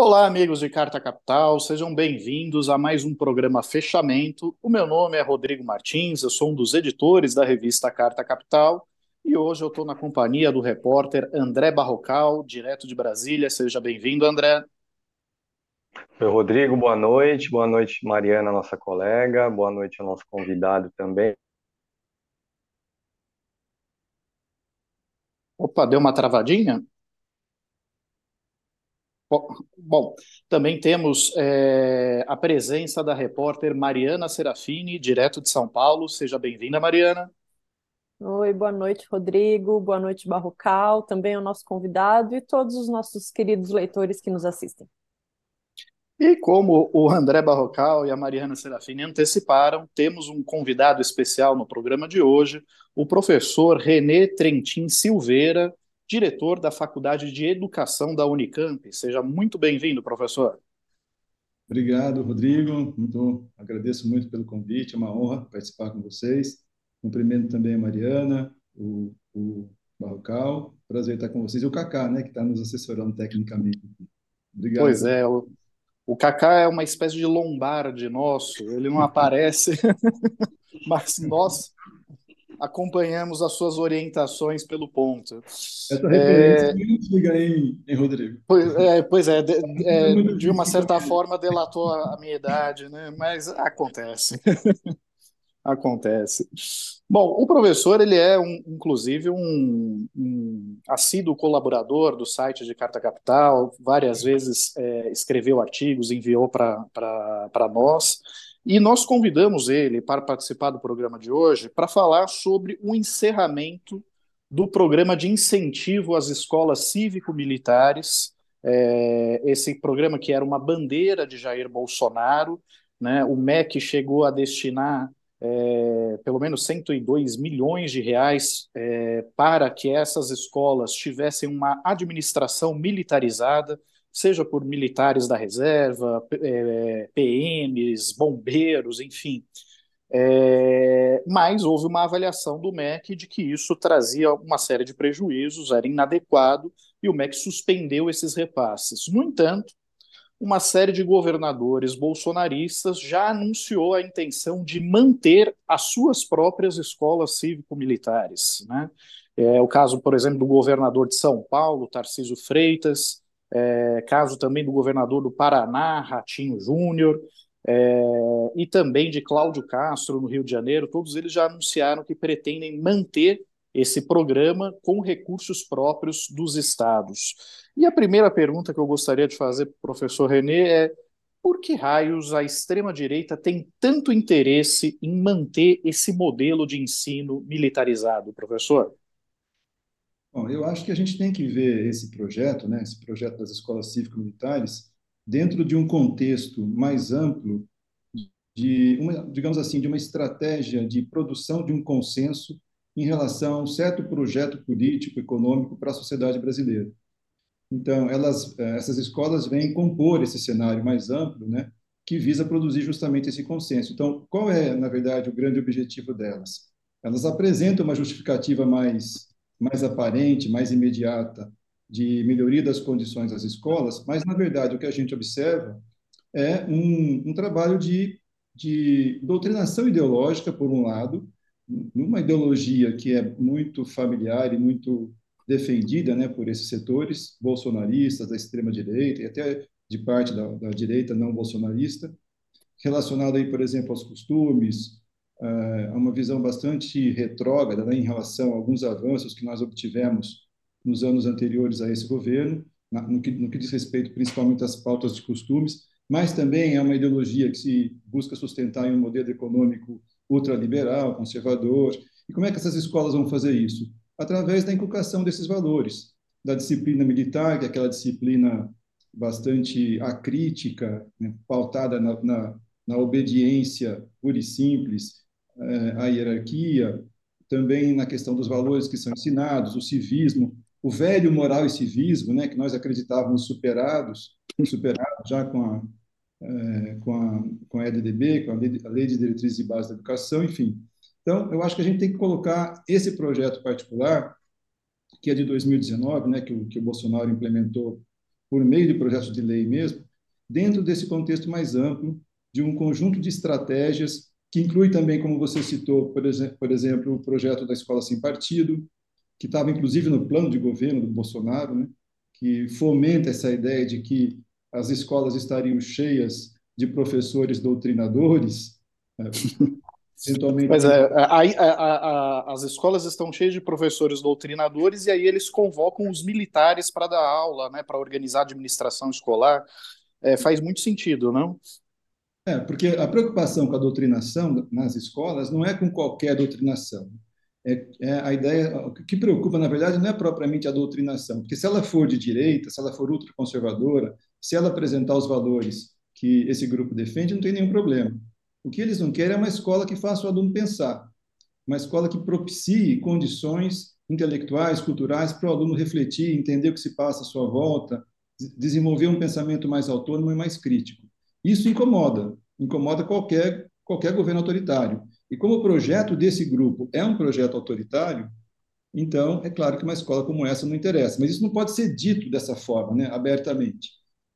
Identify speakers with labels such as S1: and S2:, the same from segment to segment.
S1: Olá, amigos de Carta Capital, sejam bem-vindos a mais um programa Fechamento. O meu nome é Rodrigo Martins, eu sou um dos editores da revista Carta Capital e hoje eu estou na companhia do repórter André Barrocal, direto de Brasília. Seja bem-vindo, André.
S2: Oi, Rodrigo, boa noite. Boa noite, Mariana, nossa colega. Boa noite ao nosso convidado também.
S1: Opa, deu uma travadinha? Bom, também temos é, a presença da repórter Mariana Serafini, direto de São Paulo. Seja bem-vinda, Mariana.
S3: Oi, boa noite, Rodrigo. Boa noite, Barrocal, também o nosso convidado e todos os nossos queridos leitores que nos assistem.
S1: E como o André Barrocal e a Mariana Serafini anteciparam, temos um convidado especial no programa de hoje, o professor René Trentin Silveira, diretor da Faculdade de Educação da Unicamp. Seja muito bem-vindo, professor.
S4: Obrigado, Rodrigo. Muito, agradeço muito pelo convite, é uma honra participar com vocês. Cumprimento também a Mariana, o, o Barrocal. Prazer estar com vocês. E o Cacá, né, que está nos assessorando tecnicamente.
S1: Obrigado. Pois é, o, o Cacá é uma espécie de lombarde nosso, ele não aparece, mas nós acompanhamos as suas orientações pelo ponto.
S4: Essa referência é antiga, hein, hein, Rodrigo?
S1: Pois é, pois é, de, é, de uma certa forma delatou a minha idade, né? Mas acontece. acontece. Bom, o professor ele é um, inclusive um, um, assíduo colaborador do site de Carta Capital, várias vezes é, escreveu artigos, enviou para nós. E nós convidamos ele para participar do programa de hoje para falar sobre o encerramento do programa de incentivo às escolas cívico-militares, é, esse programa que era uma bandeira de Jair Bolsonaro, né? O MEC chegou a destinar é, pelo menos 102 milhões de reais é, para que essas escolas tivessem uma administração militarizada, seja por militares da reserva, é, PMs, bombeiros, enfim. É, mas houve uma avaliação do MEC de que isso trazia uma série de prejuízos, era inadequado, e o MEC suspendeu esses repasses. No entanto, uma série de governadores bolsonaristas já anunciou a intenção de manter as suas próprias escolas cívico-militares. Né? É o caso, por exemplo, do governador de São Paulo, Tarcísio Freitas, é, caso também do governador do Paraná, Ratinho Júnior, é, e também de Cláudio Castro, no Rio de Janeiro, todos eles já anunciaram que pretendem manter esse programa com recursos próprios dos estados. E a primeira pergunta que eu gostaria de fazer para o professor René é por que raios a extrema-direita tem tanto interesse em manter esse modelo de ensino militarizado, professor?
S4: Bom, eu acho que a gente tem que ver esse projeto, né, esse projeto das escolas cívico-militares, dentro de um contexto mais amplo de uma, digamos assim, de uma estratégia de produção de um consenso em relação a um certo projeto político econômico para a sociedade brasileira. Então, elas, eh, essas escolas vêm compor esse cenário mais amplo, né, que visa produzir justamente esse consenso. Então, qual é, na verdade, o grande objetivo delas? Elas apresentam uma justificativa mais mais aparente, mais imediata de melhoria das condições das escolas, mas, na verdade, o que a gente observa é um, um trabalho de, de doutrinação ideológica, por um lado, numa ideologia que é muito familiar e muito defendida né, por esses setores bolsonaristas, da extrema-direita e até de parte da, da direita não bolsonarista, relacionado aí, por exemplo, aos costumes, uh, uma visão bastante retrógrada né, em relação a alguns avanços que nós obtivemos nos anos anteriores a esse governo, no que, no que diz respeito principalmente às pautas de costumes, mas também é uma ideologia que se busca sustentar em um modelo econômico ultraliberal, conservador. E como é que essas escolas vão fazer isso? Através da inculcação desses valores, da disciplina militar, que é aquela disciplina bastante acrítica, né, pautada na, na, na obediência pura e simples, é, a hierarquia, também na questão dos valores que são ensinados, o civismo, o velho moral e civismo, né, que nós acreditávamos superados, superados já com a, é, com a, com a LDB, com a lei, de Diretrizes e Bases da Educação, enfim. Então, eu acho que a gente tem que colocar esse projeto particular, que é de 2019, né, que o, que o Bolsonaro implementou por meio de projetos de lei mesmo, dentro desse contexto mais amplo de um conjunto de estratégias que inclui também, como você citou, por exemplo, por exemplo o projeto da Escola Sem Partido, que estava inclusive no plano de governo do Bolsonaro, né? que fomenta essa ideia de que as escolas estariam cheias de professores doutrinadores. Né?
S1: Eventualmente... Mas é, a, a, a, as escolas estão cheias de professores doutrinadores e aí eles convocam os militares para dar aula, né, para organizar a administração escolar. É, faz muito sentido, não?
S4: É, porque a preocupação com a doutrinação nas escolas não é com qualquer doutrinação. É, é, a ideia, o que preocupa, na verdade, não é propriamente a doutrinação, porque se ela for de direita, se ela for ultraconservadora, se ela apresentar os valores que esse grupo defende, não tem nenhum problema. O que eles não querem é uma escola que faça o aluno pensar, uma escola que propicie condições intelectuais, culturais, para o aluno refletir, entender o que se passa à sua volta, desenvolver um pensamento mais autônomo e mais crítico. Isso incomoda, incomoda qualquer, qualquer governo autoritário. E como o projeto desse grupo é um projeto autoritário, então é claro que uma escola como essa não interessa. Mas isso não pode ser dito dessa forma, né, abertamente.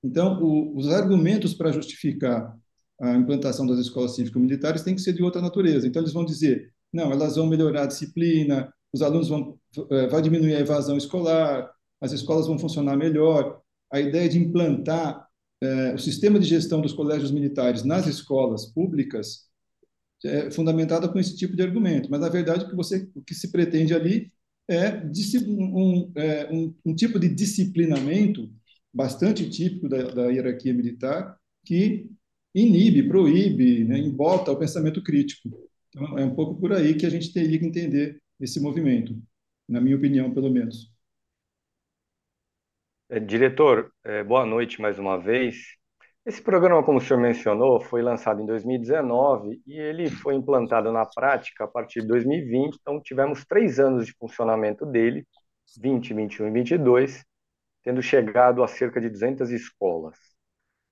S4: Então, o, os argumentos para justificar a implantação das escolas cívico-militares têm que ser de outra natureza. Então, eles vão dizer, não, elas vão melhorar a disciplina, os alunos vão é, vai diminuir a evasão escolar, as escolas vão funcionar melhor. A ideia de implantar é, o sistema de gestão dos colégios militares nas escolas públicas é fundamentada com esse tipo de argumento, mas na verdade o que você o que se pretende ali é um, é, um, um tipo de disciplinamento bastante típico da, da hierarquia militar que inibe, proíbe, né, embota o pensamento crítico. Então, é um pouco por aí que a gente teria que entender esse movimento, na minha opinião, pelo menos.
S2: É, diretor, é, boa noite mais uma vez. Esse programa, como o senhor mencionou, foi lançado em 2019 e ele foi implantado na prática a partir de 2020, então tivemos três anos de funcionamento dele, 20, 21 e 22, tendo chegado a cerca de 200 escolas.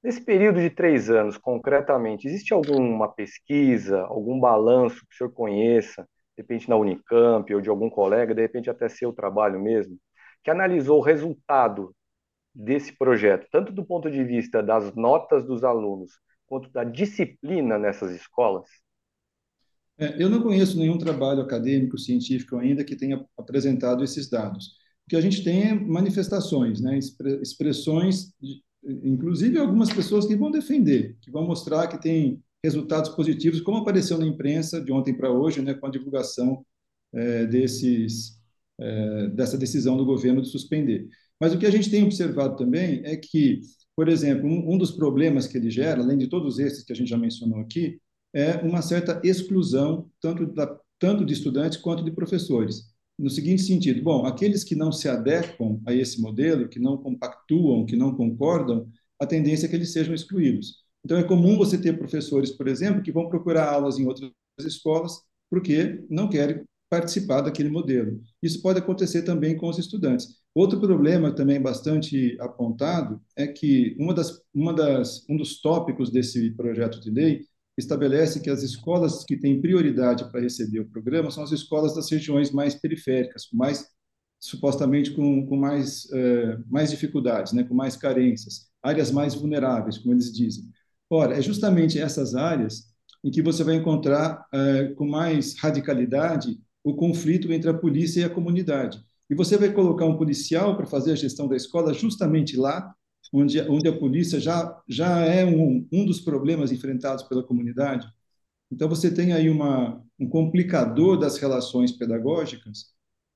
S2: Nesse período de três anos, concretamente, existe alguma pesquisa, algum balanço que o senhor conheça, de repente na Unicamp ou de algum colega, de repente até seu trabalho mesmo, que analisou o resultado desse projeto, tanto do ponto de vista das notas dos alunos, quanto da disciplina nessas escolas?
S4: É, eu não conheço nenhum trabalho acadêmico, científico ainda que tenha apresentado esses dados. O que a gente tem é manifestações, né, expressões, inclusive algumas pessoas que vão defender, que vão mostrar que tem resultados positivos, como apareceu na imprensa de ontem para hoje, né, com a divulgação é, desses, é, dessa decisão do governo de suspender. Mas o que a gente tem observado também é que, por exemplo, um, um dos problemas que ele gera, além de todos esses que a gente já mencionou aqui, é uma certa exclusão tanto, da, tanto de estudantes quanto de professores. No seguinte sentido, bom, aqueles que não se adequam a esse modelo, que não compactuam, que não concordam, a tendência é que eles sejam excluídos. Então, é comum você ter professores, por exemplo, que vão procurar aulas em outras escolas porque não querem participar daquele modelo. Isso pode acontecer também com os estudantes. Outro problema também bastante apontado é que uma das, uma das, um dos tópicos desse projeto de lei estabelece que as escolas que têm prioridade para receber o programa são as escolas das regiões mais periféricas, mais supostamente com, com mais, eh, mais dificuldades, né, com mais carências, áreas mais vulneráveis, como eles dizem. Ora, é justamente essas áreas em que você vai encontrar eh, com mais radicalidade o conflito entre a polícia e a comunidade. E você vai colocar um policial para fazer a gestão da escola justamente lá, onde, onde a polícia já, já é um, um dos problemas enfrentados pela comunidade. Então, você tem aí uma, um complicador das relações pedagógicas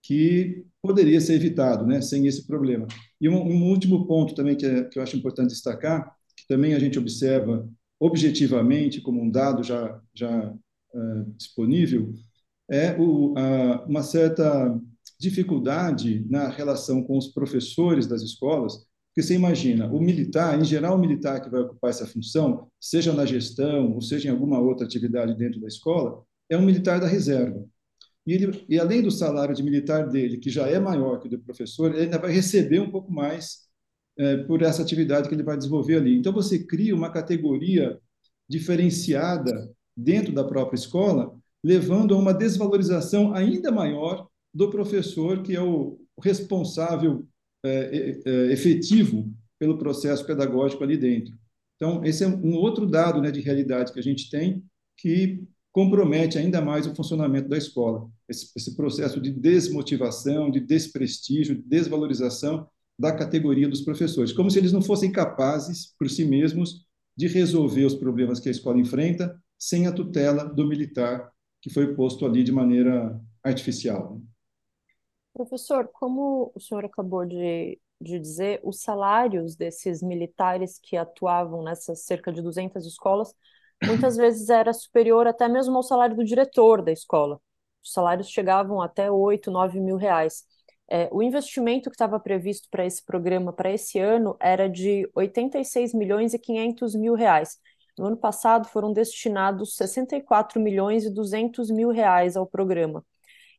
S4: que poderia ser evitado né, sem esse problema. E um, um último ponto também que, é, que eu acho importante destacar, que também a gente observa objetivamente como um dado já, já uh, disponível, é o, a, uma certa dificuldade na relação com os professores das escolas, porque você imagina, o militar, em geral, o militar que vai ocupar essa função, seja na gestão ou seja em alguma outra atividade dentro da escola, é um militar da reserva. E, ele, e além do salário de militar dele, que já é maior que o do professor, ele ainda vai receber um pouco mais é, por essa atividade que ele vai desenvolver ali. Então, você cria uma categoria diferenciada dentro da própria escola, levando a uma desvalorização ainda maior do professor, que é o responsável é, é, é, efetivo pelo processo pedagógico ali dentro. Então, esse é um outro dado né, de realidade que a gente tem que compromete ainda mais o funcionamento da escola. Esse, esse processo de desmotivação, de desprestígio, de desvalorização da categoria dos professores, como se eles não fossem capazes, por si mesmos, de resolver os problemas que a escola enfrenta sem a tutela do militar que foi posto ali de maneira artificial.
S3: Professor, como o senhor acabou de, de dizer, os salários desses militares que atuavam nessas cerca de 200 escolas muitas vezes era superior até mesmo ao salário do diretor da escola. Os salários chegavam até 8, 9 mil reais. É, o investimento que estava previsto para esse programa para esse ano era de 86 milhões e 500 mil reais. No ano passado foram destinados 64 milhões e 200 mil reais ao programa.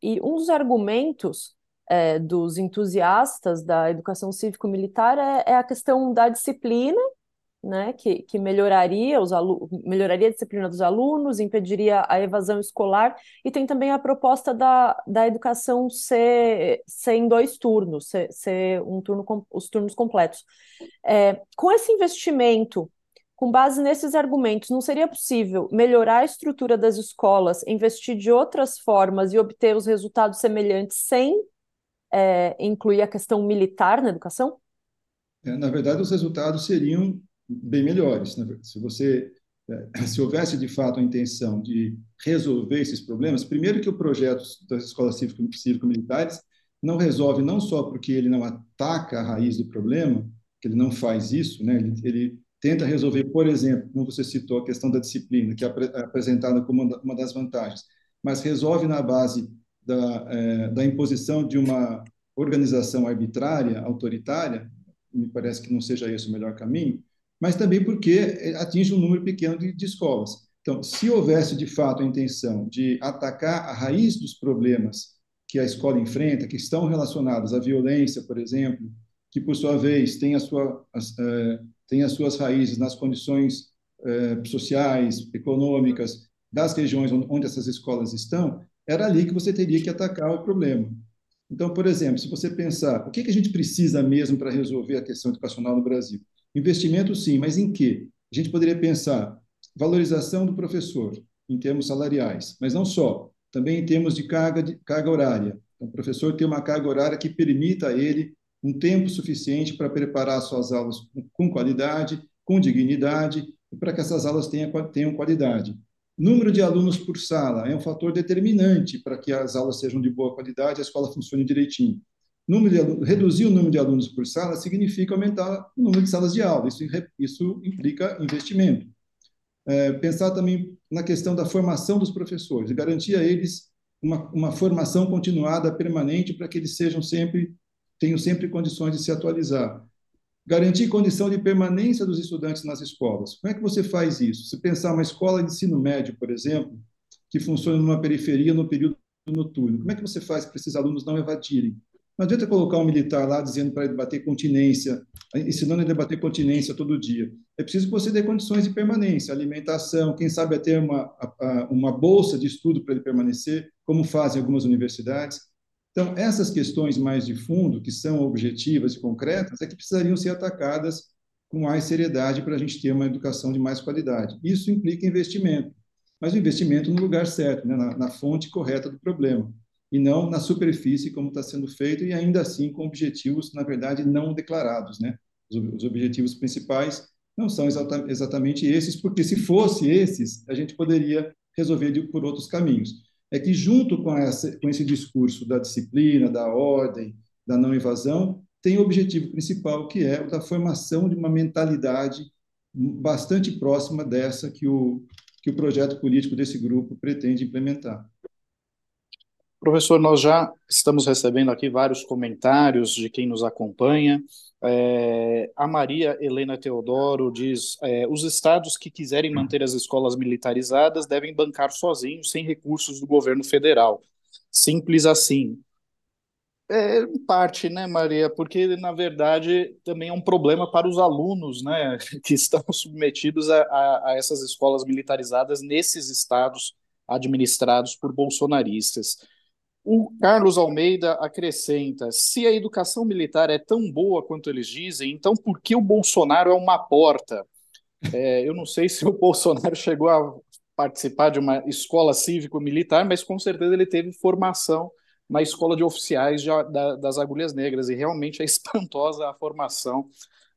S3: E um dos argumentos é, dos entusiastas da educação cívico-militar é, é, a questão da disciplina né, que, que melhoraria, os melhoraria a disciplina dos alunos, impediria a evasão escolar, e tem também a proposta da, da educação ser, ser em dois turnos, ser, ser um turno com, os turnos completos. É, com esse investimento, com base nesses argumentos, não seria possível melhorar a estrutura das escolas, investir de outras formas e obter os resultados semelhantes sem é, incluir a questão militar na educação?
S4: É, na verdade, os resultados seriam bem melhores. Né? Se você é, se houvesse de fato a intenção de resolver esses problemas, primeiro que o projeto das escolas cívico-militares não resolve não só porque ele não ataca a raiz do problema, que ele não faz isso, né? ele, ele tenta resolver, por exemplo, como você citou, a questão da disciplina, que é, é apresentada como uma das vantagens, mas resolve na base da, é, da imposição de uma organização arbitrária, autoritária, me parece que não seja esse o melhor caminho, mas também porque atinge um número pequeno de, de escolas. Então, se houvesse de fato a intenção de atacar a raiz dos problemas que a escola enfrenta, que estão relacionados à violência, por exemplo, que por sua vez tem, a sua, as, é, tem as suas raízes nas condições é, sociais, econômicas das regiões onde essas escolas estão, era ali que você teria que atacar o problema. Então, por exemplo, se você pensar o que, que a gente precisa mesmo para resolver a questão educacional no Brasil, Investimento, sim, mas em quê? A gente poderia pensar valorização do professor em termos salariais, mas não só, também em termos de carga, de, carga horária. Então, o professor tem uma carga horária que permita a ele um tempo suficiente para preparar suas aulas com qualidade, com dignidade, e para que essas aulas tenham, tenham qualidade. Número de alunos por sala é um fator determinante para que as aulas sejam de boa qualidade e a escola funcione direitinho. De, reduzir o número de alunos por sala significa aumentar o número de salas de aula. Isso, isso implica investimento. É, pensar também na questão da formação dos professores, garantir a eles uma, uma formação continuada, permanente, para que eles sejam sempre tenham sempre condições de se atualizar. Garantir condição de permanência dos estudantes nas escolas. Como é que você faz isso? Se pensar uma escola de ensino médio, por exemplo, que funciona numa periferia no período noturno, como é que você faz para esses alunos não evadirem? Não adianta colocar um militar lá dizendo para ele bater continência, ensinando a bater continência todo dia. É preciso que você dê condições de permanência, alimentação, quem sabe até uma, uma bolsa de estudo para ele permanecer, como fazem algumas universidades. Então, essas questões mais de fundo, que são objetivas e concretas, é que precisariam ser atacadas com mais seriedade para a gente ter uma educação de mais qualidade. Isso implica investimento, mas o investimento no lugar certo, né, na, na fonte correta do problema e não na superfície como está sendo feito e ainda assim com objetivos, na verdade, não declarados, né? Os, os objetivos principais não são exata, exatamente esses, porque se fosse esses, a gente poderia resolver de, por outros caminhos. É que junto com, essa, com esse discurso da disciplina, da ordem, da não invasão, tem o objetivo principal, que é o da formação de uma mentalidade bastante próxima dessa que o, que o projeto político desse grupo pretende implementar.
S1: Professor, nós já estamos recebendo aqui vários comentários de quem nos acompanha. É, a Maria Helena Teodoro diz: é, os estados que quiserem manter as escolas militarizadas devem bancar sozinhos, sem recursos do governo federal. Simples assim. É, em parte, né, Maria? Porque, na verdade, também é um problema para os alunos, né, que estão submetidos a, a, a essas escolas militarizadas nesses estados administrados por bolsonaristas. O Carlos Almeida acrescenta: se a educação militar é tão boa quanto eles dizem, então por que o Bolsonaro é uma porta? É, eu não sei se o Bolsonaro chegou a participar de uma escola cívico-militar, mas com certeza ele teve formação na escola de oficiais de, da, das Agulhas Negras, e realmente é espantosa a formação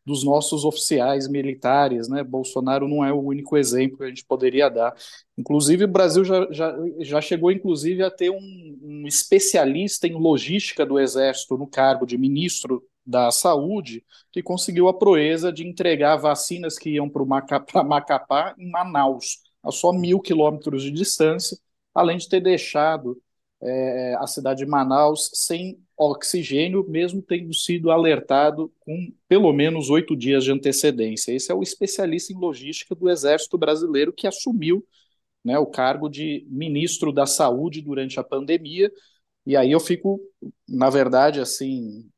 S1: dos nossos oficiais militares, né? Bolsonaro não é o único exemplo que a gente poderia dar. Inclusive, o Brasil já, já, já chegou, inclusive, a ter um, um especialista em logística do Exército no cargo de ministro da Saúde, que conseguiu a proeza de entregar vacinas que iam para Macapá, Macapá em Manaus, a só mil quilômetros de distância, além de ter deixado é, a cidade de Manaus sem oxigênio, mesmo tendo sido alertado com pelo menos oito dias de antecedência. Esse é o especialista em logística do Exército Brasileiro que assumiu né, o cargo de ministro da Saúde durante a pandemia. E aí eu fico, na verdade, assim,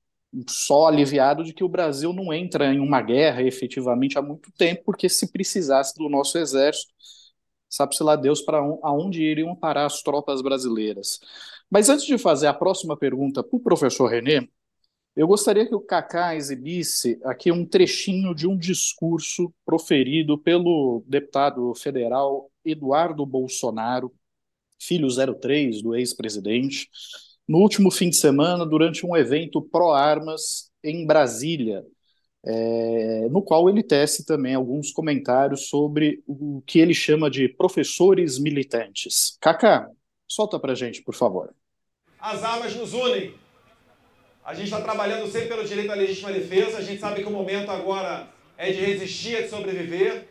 S1: só aliviado de que o Brasil não entra em uma guerra efetivamente há muito tempo, porque se precisasse do nosso exército, sabe-se lá Deus para aonde iriam parar as tropas brasileiras. Mas antes de fazer a próxima pergunta para o professor René, eu gostaria que o Cacá exibisse aqui um trechinho de um discurso proferido pelo deputado federal Eduardo Bolsonaro, filho 03 do ex-presidente, no último fim de semana, durante um evento pró-armas em Brasília, é, no qual ele tece também alguns comentários sobre o que ele chama de professores militantes. Cacá, solta para gente, por favor.
S5: As armas nos unem. A gente está trabalhando sempre pelo direito à legítima defesa. A gente sabe que o momento agora é de resistir, é de sobreviver.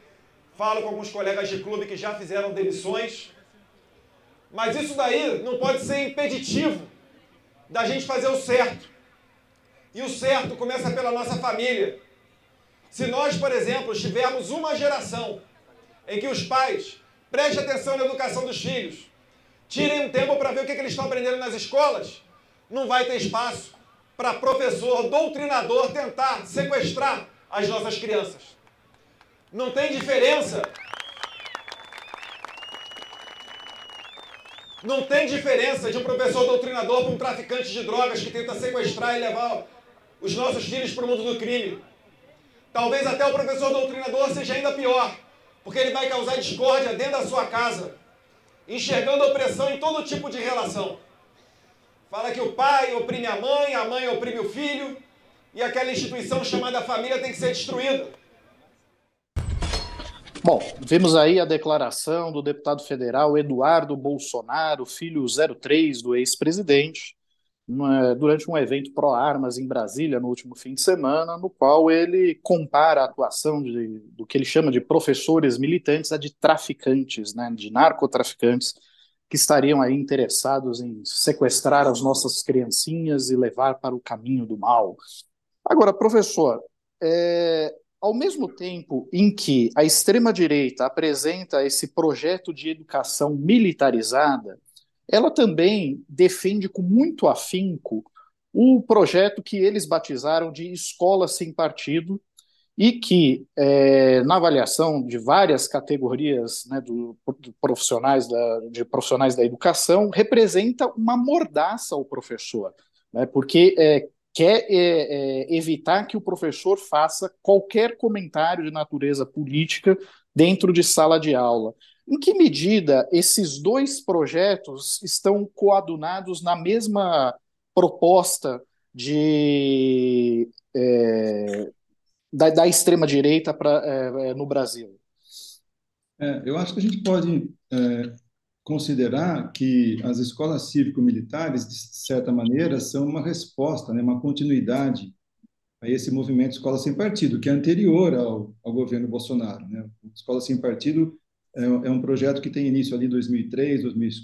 S5: Falo com alguns colegas de clube que já fizeram demissões. Mas isso daí não pode ser impeditivo da gente fazer o certo. E o certo começa pela nossa família. Se nós, por exemplo, tivermos uma geração em que os pais prestem atenção na educação dos filhos, tirem um tempo para ver o que, que eles estão aprendendo nas escolas, não vai ter espaço para professor, doutrinador tentar sequestrar as nossas crianças. Não tem diferença. Não tem diferença de um professor doutrinador para um traficante de drogas que tenta sequestrar e levar os nossos filhos para o mundo do crime. Talvez até o professor doutrinador seja ainda pior, porque ele vai causar discórdia dentro da sua casa, enxergando opressão em todo tipo de relação. Fala que o pai oprime a mãe, a mãe oprime o filho, e aquela instituição chamada família tem que ser destruída.
S1: Bom, vimos aí a declaração do deputado federal Eduardo Bolsonaro, filho 03 do ex-presidente, durante um evento pró-armas em Brasília no último fim de semana, no qual ele compara a atuação de, do que ele chama de professores militantes a de traficantes, né, de narcotraficantes, que estariam aí interessados em sequestrar as nossas criancinhas e levar para o caminho do mal. Agora, professor, é, ao mesmo tempo em que a extrema-direita apresenta esse projeto de educação militarizada, ela também defende com muito afinco o projeto que eles batizaram de escola sem partido e que, é, na avaliação de várias categorias né, do, do profissionais da, de profissionais da educação, representa uma mordaça ao professor, né, porque é, quer é, é, evitar que o professor faça qualquer comentário de natureza política dentro de sala de aula. Em que medida esses dois projetos estão coadunados na mesma proposta de, é, da, da extrema-direita é, é, no Brasil?
S4: É, eu acho que a gente pode é, considerar que as escolas cívico-militares, de certa maneira, são uma resposta, né, uma continuidade a esse movimento Escola Sem Partido, que é anterior ao, ao governo Bolsonaro. Né? Escola Sem Partido é, é, um projeto que tem início ali em 2003,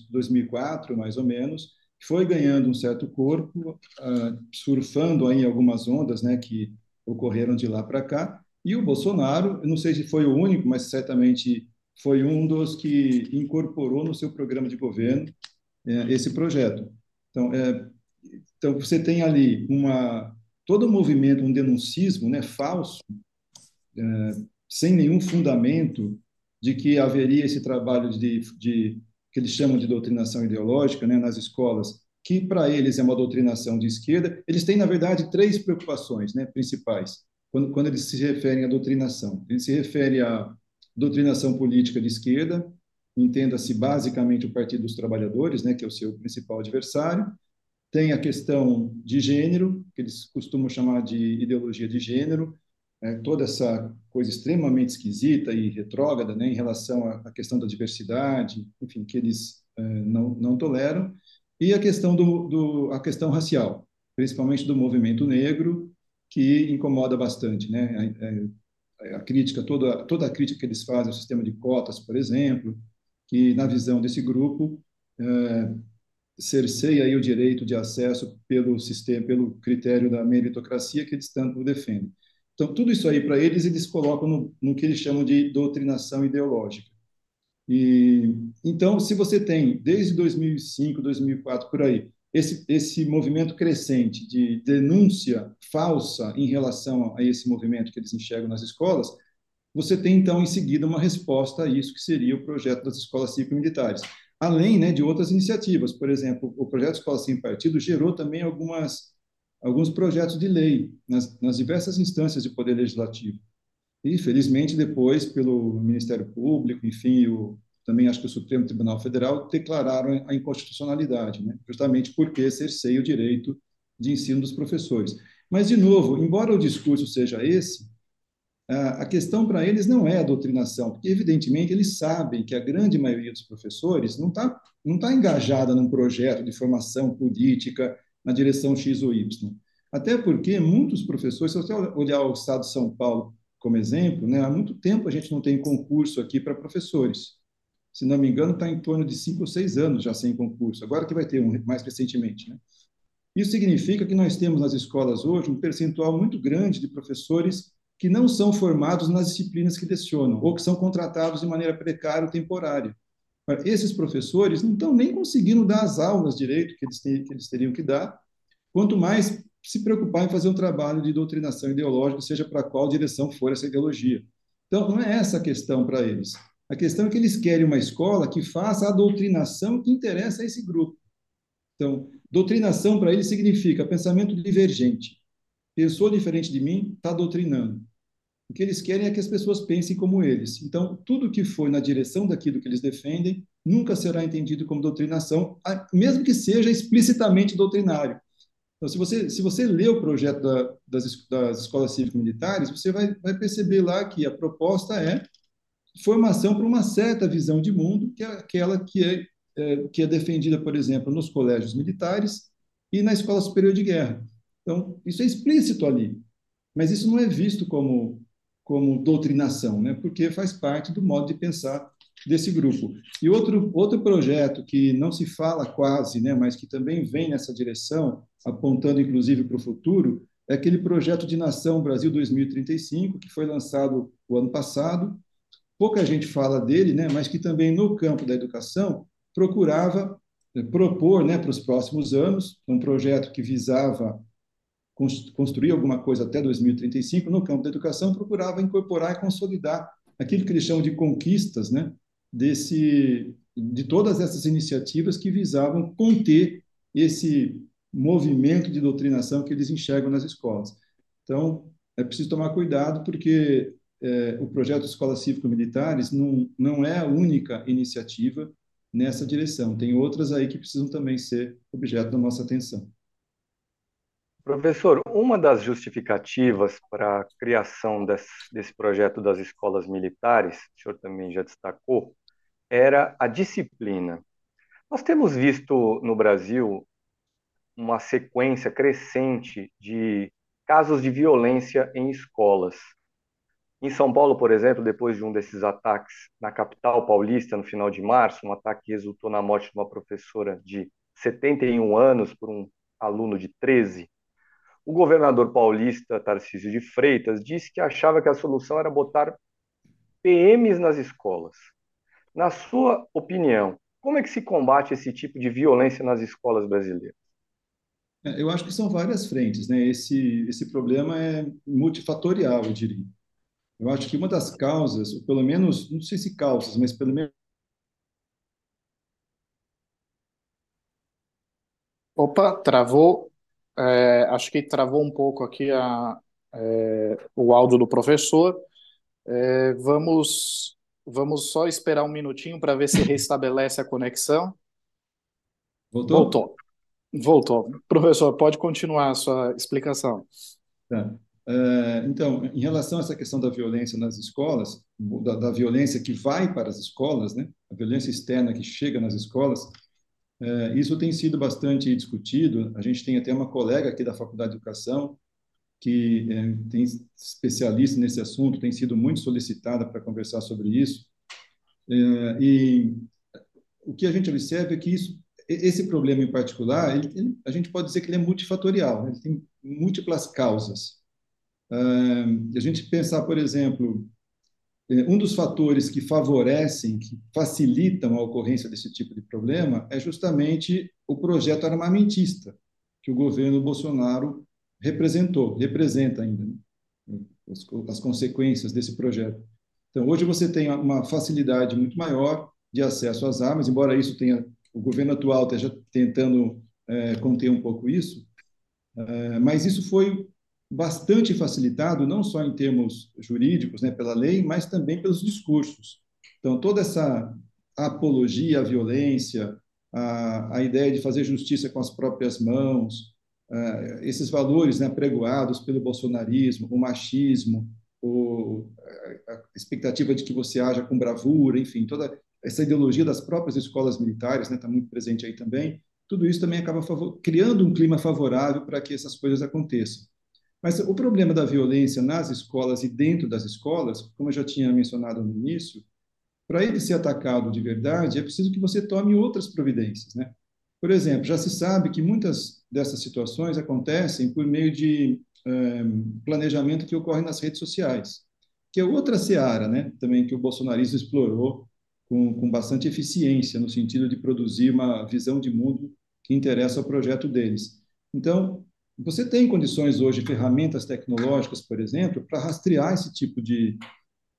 S4: 2004, mais ou menos, que foi ganhando um certo corpo, uh, surfando aí algumas ondas né, que ocorreram de lá para cá. E o Bolsonaro, não sei se foi o único, mas certamente foi um dos que incorporou no seu programa de governo é, esse projeto. Então, é, então, você tem ali uma todo um movimento, um denuncismo né, falso, é, sem nenhum fundamento de que haveria esse trabalho de, de que eles chamam de doutrinação ideológica né, nas escolas que para eles é uma doutrinação de esquerda. Eles têm, na verdade, três preocupações né, principais quando, quando eles se referem à doutrinação. Eles se referem à doutrinação política de esquerda, entenda-se basicamente o Partido dos Trabalhadores, né, que é o seu principal adversário. Tem a questão de gênero, que eles costumam chamar de ideologia de gênero, é, toda essa coisa extremamente esquisita e retrógrada né, em relação à, questão da diversidade, enfim, que eles é, não, não toleram, e a questão, do, do, a questão racial, principalmente do movimento negro, que incomoda bastante. Né? A, a, a crítica, toda, toda a crítica que eles fazem ao sistema de cotas, por exemplo, que, na visão desse grupo, é, cerceia aí o direito de acesso pelo sistema, pelo critério da meritocracia que eles tanto defendem. Então, tudo isso aí, para eles, eles colocam no, no, que eles chamam de doutrinação ideológica. E, então, se você tem, desde 2005, 2004, por aí, esse, esse movimento crescente de denúncia falsa em relação a esse movimento que eles enxergam nas escolas, você tem, então, em seguida, uma resposta a isso, que seria o projeto das escolas cívico-militares. Além né, de outras iniciativas, por exemplo, o projeto Escola Sem Partido gerou também algumas alguns projetos de lei nas, nas diversas instâncias de poder legislativo. E, felizmente, depois, pelo Ministério Público, enfim, o, também acho que o Supremo Tribunal Federal declararam a inconstitucionalidade, né? justamente porque cerceia o direito de ensino dos professores. Mas, de novo, embora o discurso seja esse, a questão para eles não é a doutrinação, porque, evidentemente, eles sabem que a grande maioria dos professores não está não tá engajada num projeto de formação política, na direção X ou Y. Até porque muitos professores, se você olhar o estado de São Paulo como exemplo, né, há muito tempo a gente não tem concurso aqui para professores. Se não me engano, está em torno de cinco ou seis anos já sem concurso. Agora que vai ter um mais recentemente. Né? Isso significa que nós temos nas escolas hoje um percentual muito grande de professores que não são formados nas disciplinas que lecionam, ou que são contratados de maneira precária ou temporária. Esses professores não estão nem conseguindo dar as aulas direito que eles, têm, que eles teriam que dar, quanto mais se preocupar em fazer um trabalho de doutrinação ideológica, seja para qual direção for essa ideologia. Então, não é essa a questão para eles. A questão é que eles querem uma escola que faça a doutrinação que interessa a esse grupo. Então, doutrinação para eles significa pensamento divergente. Pensou diferente de mim, está doutrinando. O que eles querem é que as pessoas pensem como eles. Então, tudo que for na direção daquilo que eles defendem nunca será entendido como doutrinação, mesmo que seja explicitamente doutrinário. Então, se você, se você lê o projeto da, das, das escolas cívico-militares, você vai, vai perceber lá que a proposta é formação para uma certa visão de mundo, que é aquela que é, é, que é defendida, por exemplo, nos colégios militares e na Escola Superior de Guerra. Então, isso é explícito ali, mas isso não é visto como como doutrinação, né? porque faz parte do modo de pensar desse grupo. E outro, outro projeto que não se fala quase, né, mas que também vem nessa direção, apontando inclusive para o futuro, é aquele projeto de Nação Brasil 2035, que foi lançado o ano passado. Pouca gente fala dele, né, mas que também no campo da educação procurava eh, propor né, para os próximos anos um projeto que visava construir alguma coisa até 2035 no campo da educação, procurava incorporar e consolidar aquilo que eles chamam de conquistas, né, desse de todas essas iniciativas que visavam conter esse movimento de doutrinação que eles enxergam nas escolas. Então, é preciso tomar cuidado porque é, o projeto Escolas Cívico-Militares não, não é a única iniciativa nessa direção. Tem outras aí que precisam também ser objeto da nossa atenção.
S2: Professor, uma das justificativas para a criação desse, desse, projeto das escolas militares, o senhor também já destacou, era a disciplina. Nós temos visto no Brasil uma sequência crescente de casos de violência em escolas. Em São Paulo, por exemplo, depois de um desses ataques na capital paulista no final de março, um ataque que resultou na morte de uma professora de 71 anos por um aluno de 13, o governador paulista, Tarcísio de Freitas, disse que achava que a solução era botar PMs nas escolas. Na sua opinião, como é que se combate esse tipo de violência nas escolas brasileiras?
S4: É, eu acho que são várias frentes, né? Esse esse problema é multifatorial, eu diria. Eu acho que uma das causas, ou pelo menos, não sei se causas, mas pelo menos
S1: Opa, travou. É, acho que travou um pouco aqui a, é, o áudio do professor. É, vamos, vamos só esperar um minutinho para ver se restabelece a conexão.
S4: Voltou?
S1: Voltou. Voltou. Professor, pode continuar a sua explicação.
S4: Tá. É, então, em relação a essa questão da violência nas escolas, da, da, violência que vai para as escolas, né, a violência externa que chega nas escolas, isso tem sido bastante discutido. A gente tem até uma colega aqui da Faculdade de Educação que é, tem especialista nesse assunto, tem sido muito solicitada para conversar sobre isso. É, e o que a gente observa é que isso, esse problema em particular, ele, a gente pode dizer que ele é multifatorial, ele tem múltiplas causas. a gente pensar, por exemplo, é, um dos fatores que favorecem, que facilitam a ocorrência desse tipo de problema é justamente o projeto armamentista que o governo Bolsonaro representou, representa ainda, né? as, as consequências desse projeto. Então, hoje você tem uma facilidade muito maior de acesso às armas, embora isso tenha o governo atual esteja tentando é, conter um pouco isso, é, mas isso foi bastante facilitado, não só em termos jurídicos, né, pela lei, mas também pelos discursos. Então, toda essa apologia à violência, a, a ideia de fazer justiça com as próprias mãos, uh, esses valores né, pregoados pelo bolsonarismo, o machismo, o, a expectativa de que você haja com bravura, enfim, toda essa ideologia das próprias escolas militares está né, tá muito presente aí também. Tudo isso também acaba criando um clima favorável para que essas coisas aconteçam. Mas o problema da violência nas escolas e dentro das escolas, como eu já tinha mencionado no início, para ele ser atacado de verdade, é preciso que você tome outras providências, né? Por exemplo, já se sabe que muitas dessas situações acontecem por meio de é, planejamento que ocorre nas redes sociais, que é outra seara, né? Também que o bolsonarismo explorou com, com bastante eficiência no sentido de produzir uma visão de mundo que interessa ao projeto deles. Então, você tem condições hoje, ferramentas tecnológicas, por exemplo, para rastrear esse tipo de,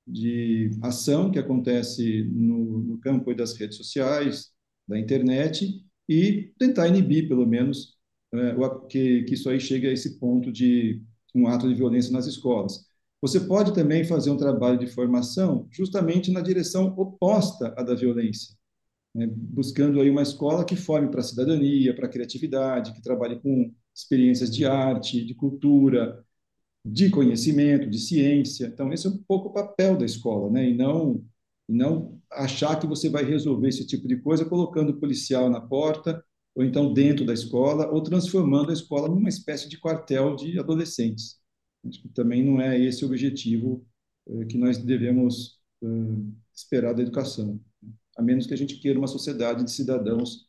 S4: de ação que acontece no, no campo das redes sociais, da internet, e tentar inibir, pelo menos, é, que, que isso aí chegue a esse ponto de um ato de violência nas escolas. Você pode também fazer um trabalho de formação justamente na direção oposta à da violência, né? buscando aí uma escola que forme para a cidadania, para a criatividade, que trabalhe com experiências de arte, de cultura, de conhecimento, de ciência. Então, esse é um pouco o papel da escola, né? E não, não achar que você vai resolver esse tipo de coisa colocando o policial na porta, ou então dentro da escola, ou transformando a escola numa espécie de quartel de adolescentes. Acho que também não é esse o objetivo eh, que nós devemos eh, esperar da educação, a menos que a gente queira uma sociedade de cidadãos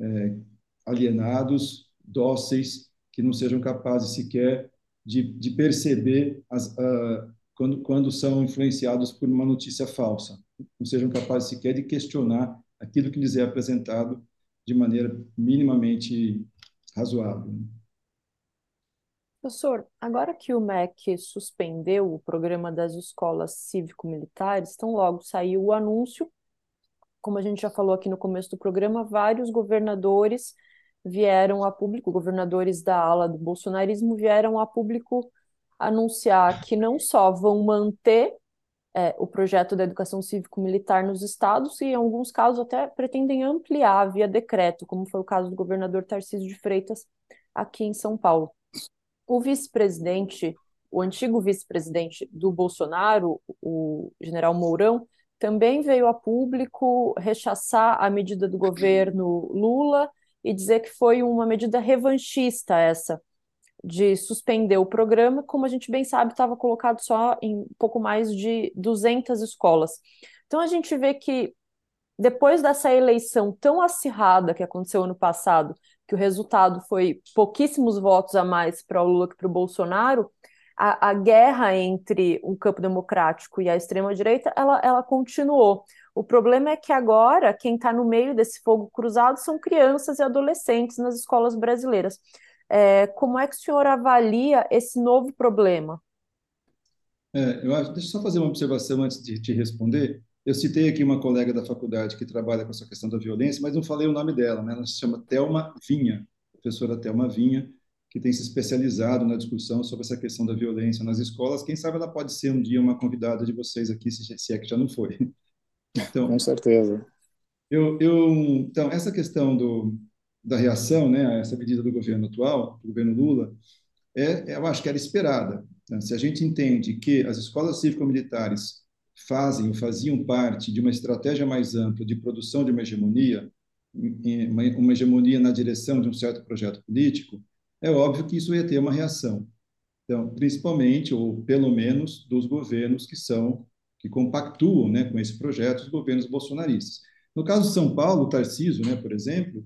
S4: eh, alienados, dóceis, que não sejam capazes sequer de, de perceber as, uh, quando, quando são influenciados por uma notícia falsa, não sejam capazes sequer de questionar aquilo que lhes é apresentado de maneira minimamente razoável.
S3: Professor, agora que o MEC suspendeu o programa das escolas cívico-militares, tão logo saiu o anúncio, como a gente já falou aqui no começo do programa, vários governadores vieram a público, governadores da ala do bolsonarismo vieram a público anunciar que não só vão manter é, o projeto da educação cívico-militar nos estados e, em alguns casos, até pretendem ampliar via decreto, como foi o caso do governador Tarcísio de Freitas aqui em São Paulo. O vice-presidente, o antigo vice-presidente do Bolsonaro, o general Mourão, também veio a público rechaçar a medida do governo Lula e dizer que foi uma medida revanchista essa de suspender o programa, como a gente bem sabe, estava colocado só em pouco mais de 200 escolas. Então a gente vê que depois dessa eleição tão acirrada que aconteceu ano passado, que o resultado foi pouquíssimos votos a mais para o Lula que para o Bolsonaro, a, a, guerra entre o campo democrático e a extrema-direita, ela, ela continuou. O problema é que agora quem está no meio desse fogo cruzado são crianças e adolescentes nas escolas brasileiras. É, como é que o senhor avalia esse novo problema?
S4: É, eu acho, deixa eu só fazer uma observação antes de te responder. Eu citei aqui uma colega da faculdade que trabalha com essa questão da violência, mas não falei o nome dela, né? Ela se chama Thelma Vinha. professora Thelma Vinha, que tem se especializado na discussão sobre essa questão da violência nas escolas. Quem sabe ela pode ser um dia uma convidada de vocês aqui, se é que já não foi.
S1: Então, Com certeza.
S4: Eu, eu, então, essa questão do, da reação né, a essa medida do governo atual, do governo Lula, é, eu acho que era esperada. Né? Se a gente entende que as escolas cívico-militares fazem ou faziam parte de uma estratégia mais ampla de produção de uma hegemonia, uma hegemonia na direção de um certo projeto político, é óbvio que isso ia ter uma reação. Então, principalmente, ou pelo menos, dos governos que são, que compactuam né, com esse projeto, os governos bolsonaristas. No caso de São Paulo, o Tarcísio, né, por exemplo,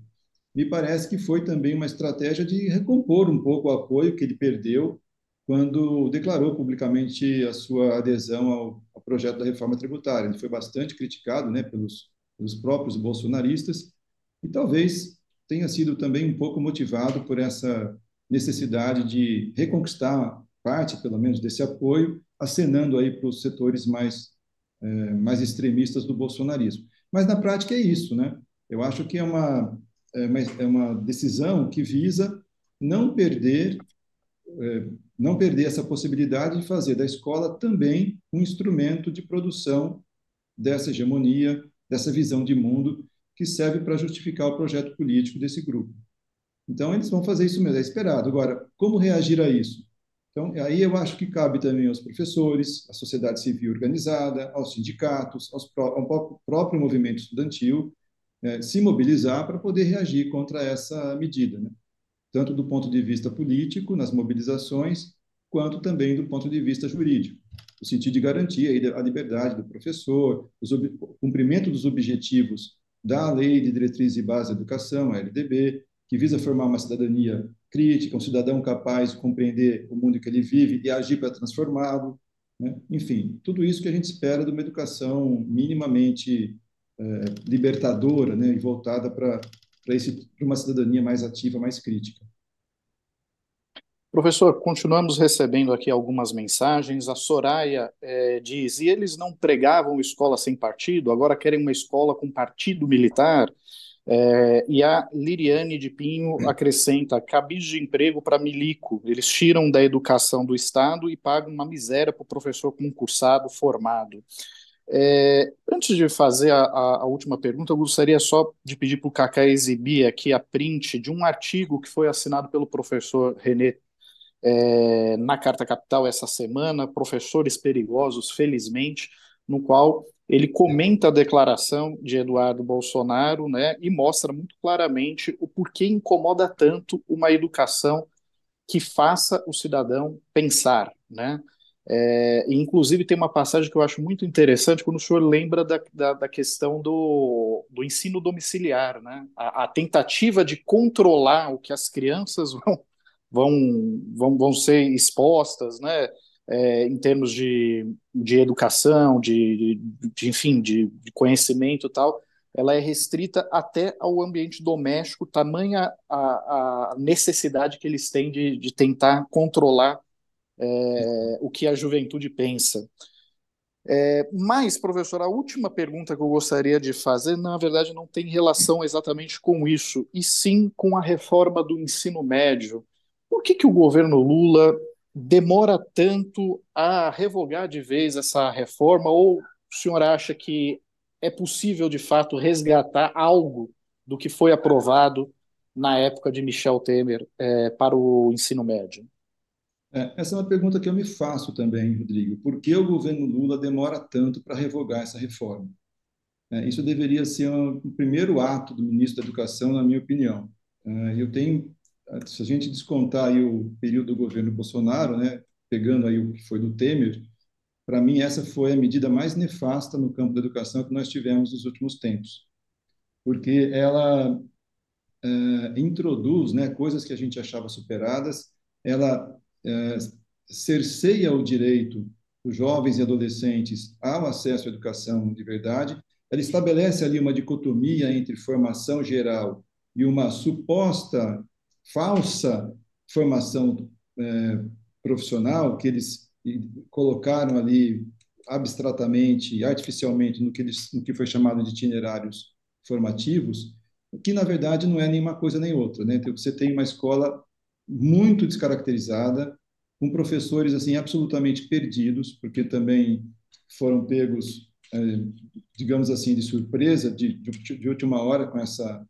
S4: me parece que foi também uma estratégia de recompor um pouco o apoio que ele perdeu quando declarou publicamente a sua adesão ao, ao projeto da reforma tributária. Ele foi bastante criticado né, pelos, pelos próprios bolsonaristas e talvez tenha sido também um pouco motivado por essa necessidade de reconquistar parte, pelo menos, desse apoio, acenando aí para os setores mais, é, mais extremistas do bolsonarismo. Mas na prática é isso, né? Eu acho que é uma, é uma, é uma decisão que visa não perder é, não perder essa possibilidade de fazer da escola também um instrumento de produção dessa hegemonia, dessa visão de mundo que serve para justificar o projeto político desse grupo. Então, eles vão fazer isso mesmo, é esperado. Agora, como reagir a isso? Então, aí eu acho que cabe também aos professores, à sociedade civil organizada, aos sindicatos, aos ao próprio movimento estudantil, é, se mobilizar para poder reagir contra essa medida, né? tanto do ponto de vista político, nas mobilizações, quanto também do ponto de vista jurídico, no sentido de garantir a liberdade do professor, o cumprimento dos objetivos da Lei de Diretriz e Base da Educação, a LDB, que visa formar uma cidadania crítica, um cidadão capaz de compreender o mundo que ele vive e agir para transformá-lo. Né? Enfim, tudo isso que a gente espera de uma educação minimamente é, libertadora né? e voltada para uma cidadania mais ativa, mais crítica.
S1: Professor, continuamos recebendo aqui algumas mensagens. A Soraya é, diz: e eles não pregavam escola sem partido, agora querem uma escola com partido militar? É, e a Liriane de Pinho acrescenta: cabis de emprego para milico. Eles tiram da educação do Estado e pagam uma miséria para o professor concursado formado. É, antes de fazer a, a, a, última pergunta, eu gostaria só de pedir para o Cacá exibir aqui a print de um artigo que foi assinado pelo professor René é, na Carta Capital essa semana, Professores Perigosos, felizmente, no qual ele comenta a declaração de Eduardo Bolsonaro né, e mostra muito claramente o porquê incomoda tanto uma educação que faça o cidadão pensar. Né? É, inclusive, tem uma passagem que eu acho muito interessante quando o senhor lembra da, da, da questão do, do ensino domiciliar, né? A, a, tentativa de controlar o que as crianças vão, vão, vão, vão ser expostas, né? É, em termos de, de educação, de, de, de enfim, de, de conhecimento e tal, ela é restrita até ao ambiente doméstico, tamanha a, a necessidade que eles têm de, de tentar controlar é, o que a juventude pensa. É, mas, professor, a última pergunta que eu gostaria de fazer, na verdade, não tem relação exatamente com isso, e sim com a reforma do ensino médio. Por que, que o governo Lula demora tanto a revogar de vez essa reforma? Ou o senhor acha que é possível, de fato, resgatar algo do que foi aprovado na época de Michel Temer é, para o ensino médio?
S4: É, essa é uma pergunta que eu me faço também, Rodrigo. Por que o governo Lula demora tanto para revogar essa reforma? É, isso deveria ser um, o primeiro ato do ministro da Educação, na minha opinião. É, eu tenho se a gente descontar aí o período do governo Bolsonaro, né, pegando aí o que foi do Temer, para mim essa foi a medida mais nefasta no campo da educação que nós tivemos nos últimos tempos, porque ela é, introduz, né, coisas que a gente achava superadas, ela é, cerceia o direito dos jovens e adolescentes ao acesso à educação de verdade, ela estabelece ali uma dicotomia entre formação geral e uma suposta falsa formação é, profissional que eles colocaram ali abstratamente, artificialmente, no que, eles, no que foi chamado de itinerários formativos, que na verdade não é nenhuma coisa nem outra, né? Então, você tem uma escola muito descaracterizada, com professores assim absolutamente perdidos, porque também foram pegos, é, digamos assim, de surpresa, de, de, última hora com essa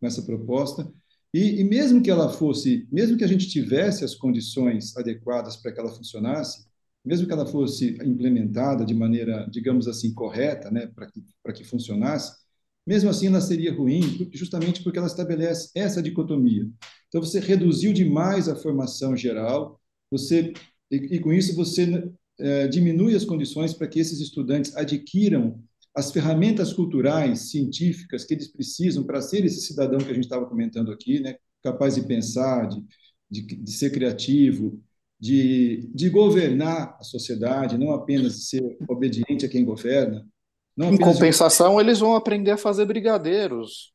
S4: com essa proposta. E, e mesmo que ela fosse, mesmo que a gente tivesse as condições adequadas para que ela funcionasse, mesmo que ela fosse implementada de maneira, digamos assim, correta, né, para que que funcionasse, mesmo assim ela seria ruim, justamente porque ela estabelece essa dicotomia. Então você reduziu demais a formação geral, você e, e com isso você é, diminui as condições para que esses estudantes adquiram as ferramentas culturais, científicas que eles precisam para ser esse cidadão que a gente estava comentando aqui, né, capaz de pensar, de, de, de ser criativo, de, de governar a sociedade, não apenas ser obediente a quem governa.
S1: Não em compensação, de... eles vão aprender a fazer brigadeiros.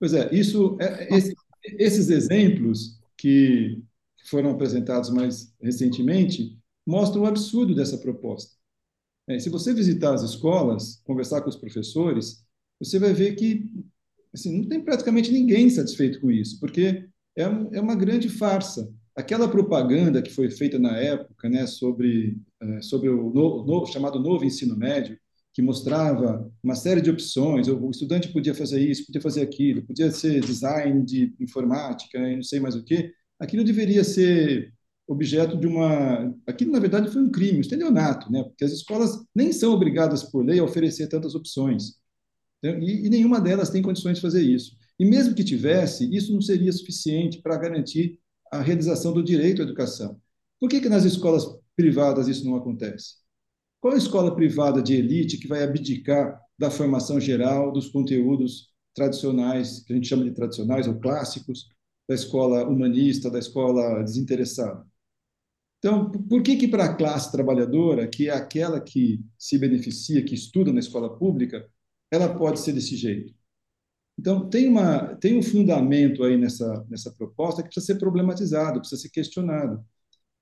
S4: Pois é, isso, é esse, esses exemplos que foram apresentados mais recentemente mostram o absurdo dessa proposta. É, se você visitar as escolas, conversar com os professores, você vai ver que assim, não tem praticamente ninguém satisfeito com isso, porque é, é uma grande farsa. Aquela propaganda que foi feita na época, né, sobre é, sobre o no, no, chamado novo ensino médio, que mostrava uma série de opções, o estudante podia fazer isso, podia fazer aquilo, podia ser design de informática, e não sei mais o que, aquilo deveria ser objeto de uma. Aquilo, na verdade, foi um crime, um estelionato, né? porque as escolas nem são obrigadas por lei a oferecer tantas opções. E, e nenhuma delas tem condições de fazer isso. E mesmo que tivesse, isso não seria suficiente para garantir a realização do direito à educação. Por que, que nas escolas privadas isso não acontece? Qual a escola privada de elite que vai abdicar da formação geral, dos conteúdos tradicionais, que a gente chama de tradicionais ou clássicos, da escola humanista, da escola desinteressada? Então, por que que para a classe trabalhadora, que é aquela que se beneficia, que estuda na escola pública, ela pode ser desse jeito? Então, tem, uma, tem um fundamento aí nessa, nessa proposta que precisa ser problematizado, precisa ser questionado.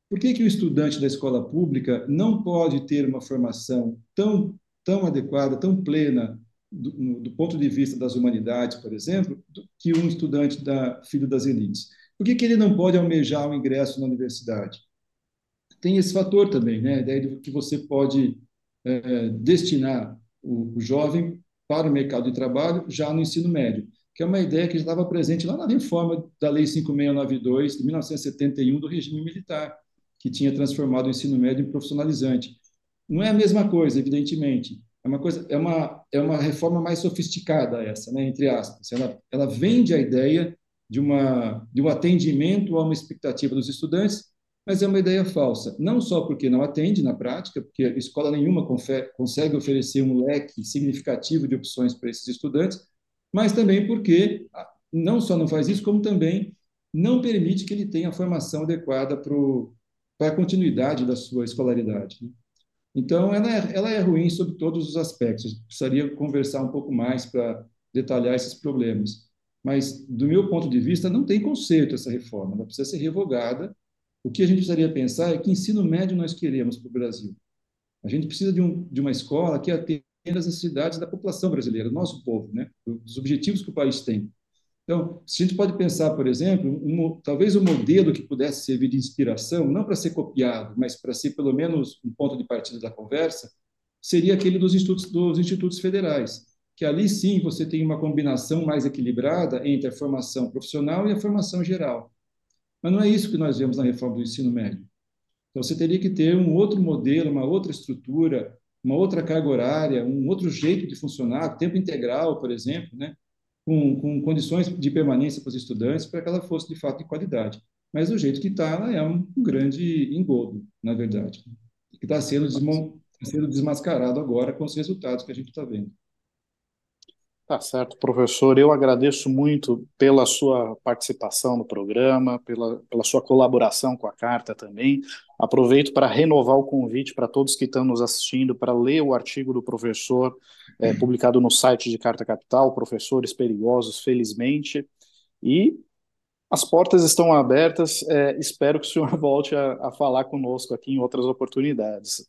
S4: Por que, que o estudante da escola pública não pode ter uma formação tão, tão adequada, tão plena, do, do ponto de vista das humanidades, por exemplo, que um estudante da filho das elites? Por que, que ele não pode almejar o ingresso na universidade? Tem esse fator também, né? a ideia de que você pode é, destinar o, o jovem para o mercado de trabalho já no ensino médio, que é uma ideia que já estava presente lá na reforma da Lei 5692 de 1971 do regime militar, que tinha transformado o ensino médio em profissionalizante. Não é a mesma coisa, evidentemente. É uma coisa, é uma é uma reforma mais sofisticada essa, né, entre aspas. Ela ela vende a ideia de uma de um atendimento a uma expectativa dos estudantes mas é uma ideia falsa. Não só porque não atende na prática, porque escola nenhuma consegue oferecer um leque significativo de opções para esses estudantes, mas também porque ah, não só não faz isso, como também não permite que ele tenha a formação adequada para a continuidade da sua escolaridade. Né? Então, ela é, ela é ruim sob todos os aspectos. Precisaria conversar um pouco mais para detalhar esses problemas. Mas, do meu ponto de vista, não tem conserto essa reforma. Ela precisa ser revogada o que a gente precisaria pensar é que ensino médio nós queremos para o Brasil. A gente precisa de, um, de uma escola que atenda as necessidades da população brasileira, do nosso povo, né? dos objetivos que o país tem. Então, se a gente pode pensar, por exemplo, um, talvez um modelo que pudesse servir de inspiração, não para ser copiado, mas para ser pelo menos um ponto de partida da conversa, seria aquele dos institutos, dos institutos federais, que ali sim você tem uma combinação mais equilibrada entre a formação profissional e a formação geral. Mas não é isso que nós vemos na reforma do ensino médio. Então, você teria que ter um outro modelo, uma outra estrutura, uma outra carga horária, um outro jeito de funcionar, tempo integral, por exemplo, né? com, com condições de permanência para os estudantes, para que ela fosse de fato de qualidade. Mas o jeito que está, ela é um grande engodo, na verdade, que está sendo, tá sendo desmascarado agora com os resultados que a gente está vendo.
S1: Tá certo, professor. Eu agradeço muito pela sua participação no programa, pela, pela sua colaboração com a carta também. Aproveito para renovar o convite para todos que estão nos assistindo para ler o artigo do professor é, publicado no site de Carta Capital, Professores Perigosos, felizmente. E as portas estão abertas. É, espero que o senhor volte a, a falar conosco aqui em outras oportunidades.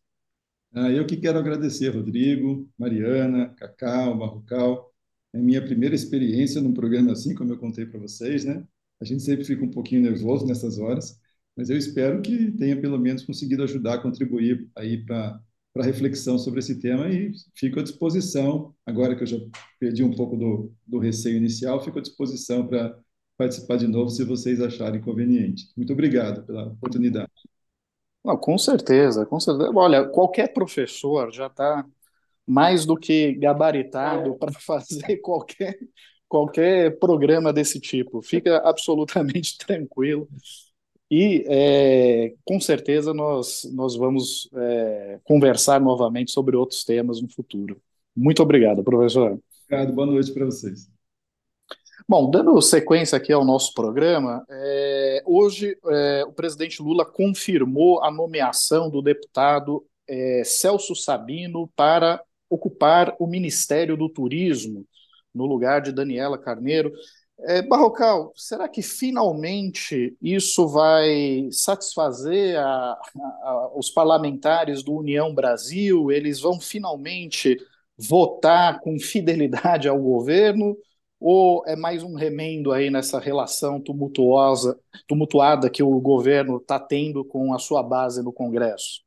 S4: Ah, eu que quero agradecer, Rodrigo, Mariana, Cacau, Marrocal É minha primeira experiência num programa assim, como eu contei para vocês, né? A gente sempre fica um pouquinho nervoso nessas horas, mas eu espero que tenha pelo menos conseguido ajudar, contribuir aí para para reflexão sobre esse tema e fico à disposição, agora que eu já perdi um pouco do, do receio inicial, fico à disposição para participar de novo se vocês acharem conveniente. Muito obrigado pela oportunidade.
S1: Não, com certeza, com certeza. Olha, qualquer professor já está mais do que gabaritado para fazer qualquer, qualquer programa desse tipo. Fica absolutamente tranquilo. E é, com certeza nós, nós vamos é, conversar novamente sobre outros temas no futuro. Muito obrigado, professor.
S4: Obrigado, boa noite para vocês.
S1: Bom, dando sequência aqui ao nosso programa, é, hoje é, o presidente Lula confirmou a nomeação do deputado é, Celso Sabino para ocupar o Ministério do Turismo, no lugar de Daniela Carneiro. É, Barrocal, será que finalmente isso vai satisfazer a, a, os parlamentares do União Brasil? Eles vão finalmente votar com fidelidade ao governo? Ou é mais um remendo aí nessa relação tumultuosa, tumultuada que o governo está tendo com a sua base no Congresso?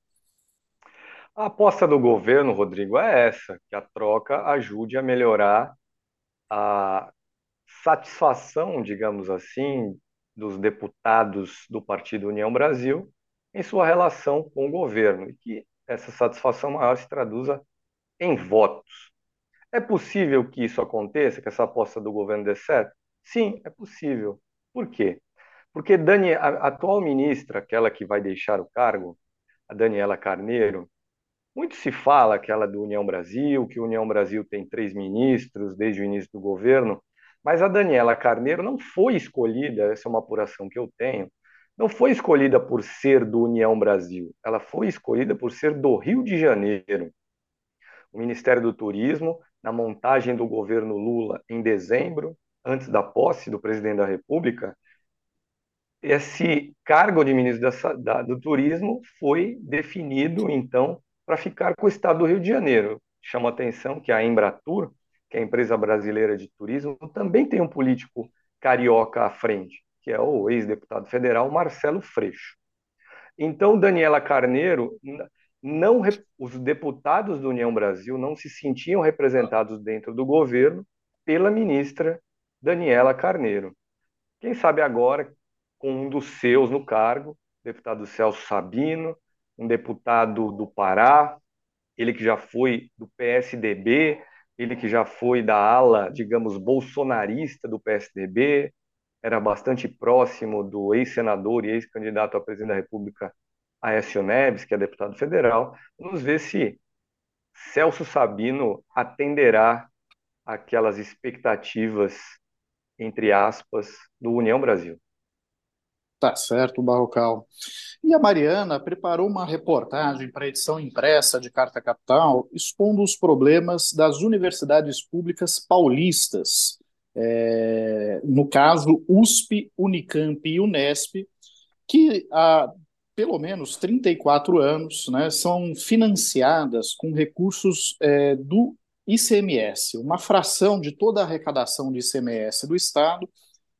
S2: A aposta do governo, Rodrigo, é essa: que a troca ajude a melhorar a satisfação, digamos assim, dos deputados do Partido União Brasil em sua relação com o governo e que essa satisfação maior se traduza em votos. É possível que isso aconteça, que essa aposta do governo dê certo? Sim, é possível. Por quê? Porque Dani, a atual ministra, aquela que vai deixar o cargo, a Daniela Carneiro, muito se fala que ela é do União Brasil, que o União Brasil tem três ministros desde o início do governo, mas a Daniela Carneiro não foi escolhida, essa é uma apuração que eu tenho, não foi escolhida por ser do União Brasil, ela foi escolhida por ser do Rio de Janeiro. O Ministério do Turismo, na montagem do governo Lula em dezembro, antes da posse do presidente da República, esse cargo de ministro da, da, do Turismo foi definido, então, para ficar com o Estado do Rio de Janeiro. Chama atenção que a Embratur, que é a empresa brasileira de turismo, também tem um político carioca à frente, que é o ex-deputado federal Marcelo Freixo. Então, Daniela Carneiro, não os deputados do União Brasil não se sentiam representados dentro do governo pela ministra Daniela Carneiro. Quem sabe agora, com um dos seus no cargo, deputado Celso Sabino, um deputado do Pará, ele que já foi do PSDB, ele que já foi da ala, digamos, bolsonarista do PSDB, era bastante próximo do ex-senador e ex-candidato a presidente da República, Aécio Neves, que é deputado federal. Vamos ver se Celso Sabino atenderá aquelas expectativas, entre aspas, do União Brasil.
S1: Tá certo, Barrocal. E a Mariana preparou uma reportagem para edição impressa de Carta Capital, expondo os problemas das universidades públicas paulistas, é, no caso USP, Unicamp e Unesp, que há pelo menos 34 anos né, são financiadas com recursos é, do ICMS, uma fração de toda a arrecadação de ICMS do Estado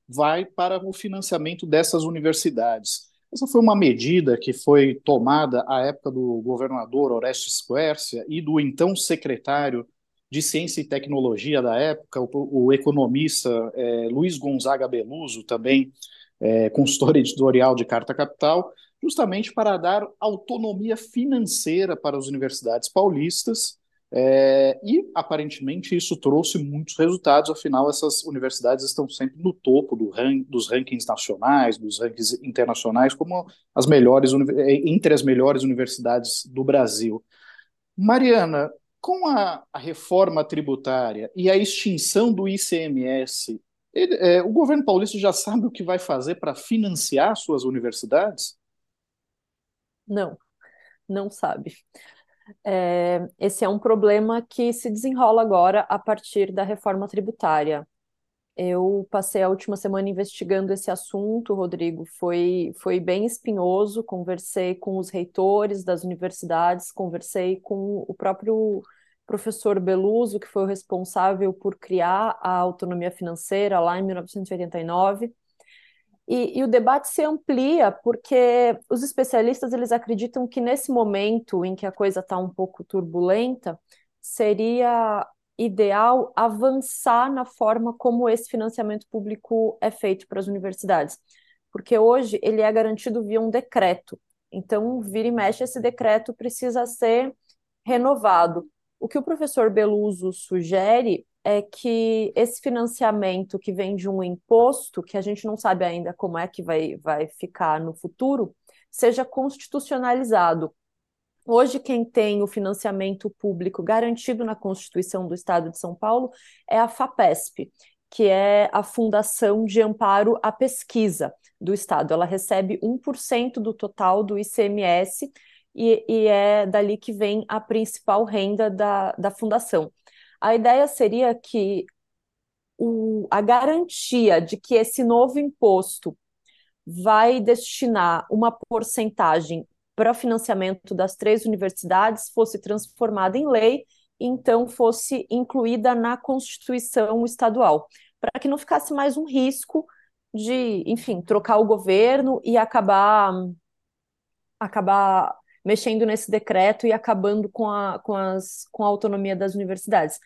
S1: vai para o financiamento dessas universidades. Essa foi uma medida que foi tomada à época do governador Orestes Quercia e do então secretário de Ciência e Tecnologia da época, o, o economista é, Luiz Gonzaga Beluso, também é, consultor editorial de Carta Capital, justamente para dar autonomia financeira para as universidades paulistas é, e aparentemente isso trouxe muitos resultados, afinal, essas universidades estão sempre no topo do dos rankings nacionais, dos rankings internacionais, como as melhores é, entre as melhores universidades do Brasil. Mariana, com a, a reforma tributária e a extinção do ICMS, ele, é, o governo paulista já sabe o que vai fazer para financiar suas universidades?
S3: Não, não sabe. É, esse é um problema que se desenrola agora a partir da reforma tributária. Eu passei a última semana investigando esse assunto, Rodrigo. Foi, foi bem espinhoso. Conversei com os reitores das universidades, conversei com o próprio professor Beluso, que foi o responsável por criar a autonomia financeira lá em 1989. E, e, o debate se amplia porque os especialistas eles acreditam que nesse momento em que a coisa está um pouco turbulenta, seria ideal avançar na forma como esse financiamento público é feito para as universidades, porque hoje ele é garantido via um decreto. Então, vira e mexe, esse decreto precisa ser renovado. O que o professor Beluso sugere é que esse financiamento que vem de um imposto, que a gente não sabe ainda como é que vai, vai ficar no futuro, seja constitucionalizado. Hoje, quem tem o financiamento público garantido na Constituição do Estado de São Paulo é a FAPESP, que é a Fundação de Amparo à Pesquisa do Estado. Ela recebe 1% do total do ICMS e, e, é dali que vem a principal renda da, da fundação. A ideia seria que o, a garantia de que esse novo imposto vai destinar uma porcentagem para financiamento das três universidades fosse transformada em lei e então fosse incluída na Constituição estadual, para que não ficasse mais um risco de, enfim, trocar o governo e acabar acabar mexendo nesse decreto e acabando com a, com, as, com a autonomia das universidades.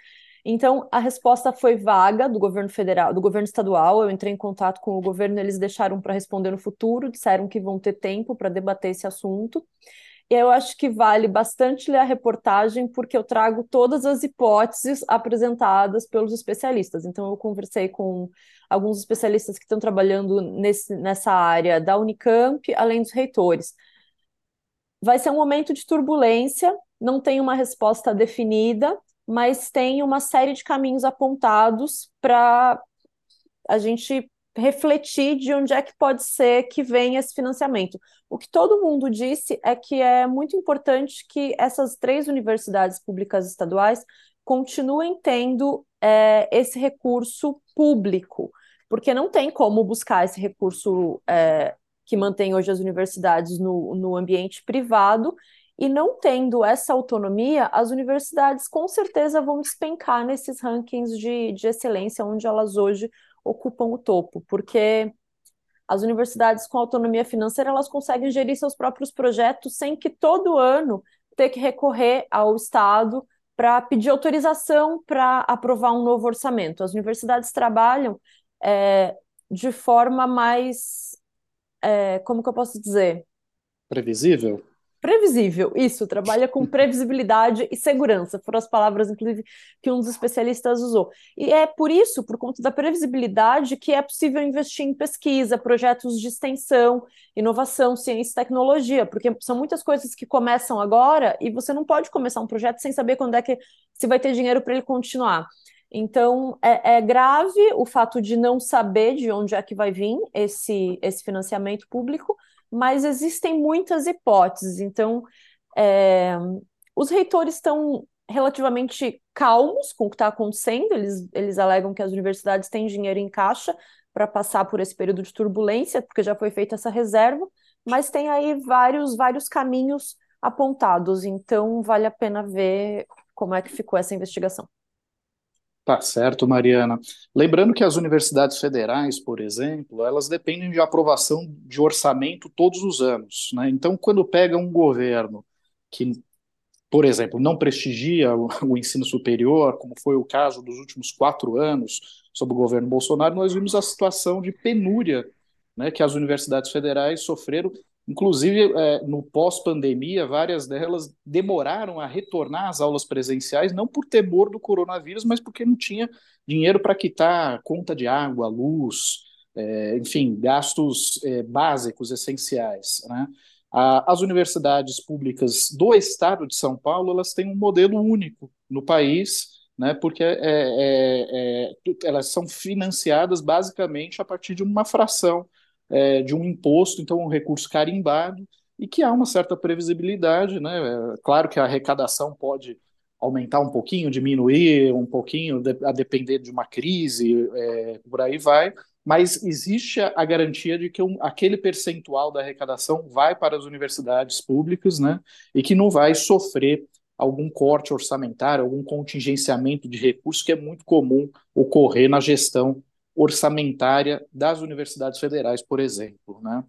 S3: Então, a resposta foi vaga do governo federal, do governo estadual. Eu entrei em contato com o governo, eles deixaram para responder no futuro, disseram que vão ter tempo para debater esse assunto. E eu acho que vale bastante ler a reportagem, porque eu trago todas as hipóteses apresentadas pelos especialistas. Então, eu conversei com alguns especialistas que estão trabalhando nesse, nessa área da Unicamp, além dos reitores. Vai ser um momento de turbulência, não tem uma resposta definida, mas tem uma série de caminhos apontados para a gente refletir de onde é que pode ser que venha esse financiamento. O que todo mundo disse é que é muito importante que essas três universidades públicas estaduais continuem tendo é, esse recurso público, porque não tem como buscar esse recurso é, que mantém hoje as universidades no, no ambiente privado e não tendo essa autonomia, as universidades com certeza vão despencar nesses rankings de, de excelência, onde elas hoje ocupam o topo, porque as universidades com autonomia financeira elas conseguem gerir seus próprios projetos sem que todo ano ter que recorrer ao Estado para pedir autorização para aprovar um novo orçamento. As universidades trabalham é, de forma mais, é, como que eu posso dizer?
S1: Previsível?
S3: previsível, isso, trabalha com previsibilidade e segurança, foram as palavras, inclusive, que um dos especialistas usou. E é por isso, por conta da previsibilidade, que é possível investir em pesquisa, projetos de extensão, inovação, ciência e tecnologia, porque são muitas coisas que começam agora e você não pode começar um projeto sem saber quando é que se vai ter dinheiro para ele continuar. Então, é, é, grave o fato de não saber de onde é que vai vir esse, esse financiamento público, mas existem muitas hipóteses. Então, é, os reitores estão relativamente calmos com o que está acontecendo, eles, eles alegam que as universidades têm dinheiro em caixa para passar por esse período de turbulência, porque já foi feita essa reserva, mas tem aí vários, vários caminhos apontados, então vale a pena ver como é que ficou essa investigação.
S1: Tá certo, Mariana. Lembrando que as universidades federais, por exemplo, elas dependem de aprovação de orçamento todos os anos. Né? Então, quando pega um governo que, por exemplo, não prestigia o, ensino superior, como foi o caso dos últimos quatro anos sob o governo Bolsonaro, nós vimos a situação de penúria né, que as universidades federais sofreram Inclusive, é, no pós-pandemia, várias delas demoraram a retornar às aulas presenciais, não por temor do coronavírus, mas porque não tinha dinheiro para quitar conta de água, luz, é, enfim, gastos é, básicos, essenciais. Né? A, as universidades públicas do estado de São Paulo elas têm um modelo único no país, né, porque é, é, é, elas são financiadas basicamente a partir de uma fração é, de um imposto, então um recurso carimbado, e que há uma certa previsibilidade, né? É, claro que a arrecadação pode aumentar um pouquinho, diminuir um pouquinho, a depender de uma crise, é, por aí vai, mas existe a, garantia de que um, aquele percentual da arrecadação vai para as universidades públicas, né? E que não vai sofrer algum corte orçamentário, algum contingenciamento de recursos que é muito comum ocorrer na gestão orçamentária das universidades federais, por exemplo. Né?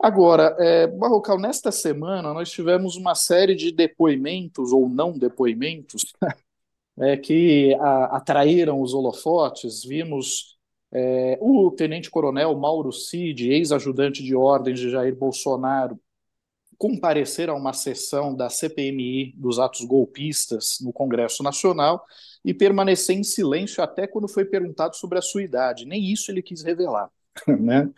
S1: Agora, é, Barrocal, nesta semana nós tivemos uma série de depoimentos ou não depoimentos é, que a, atraíram os holofotes. Vimos é, o tenente-coronel Mauro Cid, ex-ajudante de ordens de Jair Bolsonaro, comparecer a uma sessão da CPMI dos atos golpistas no Congresso Nacional e permanecer em silêncio até quando foi perguntado sobre a sua idade. Nem isso ele quis revelar. Né?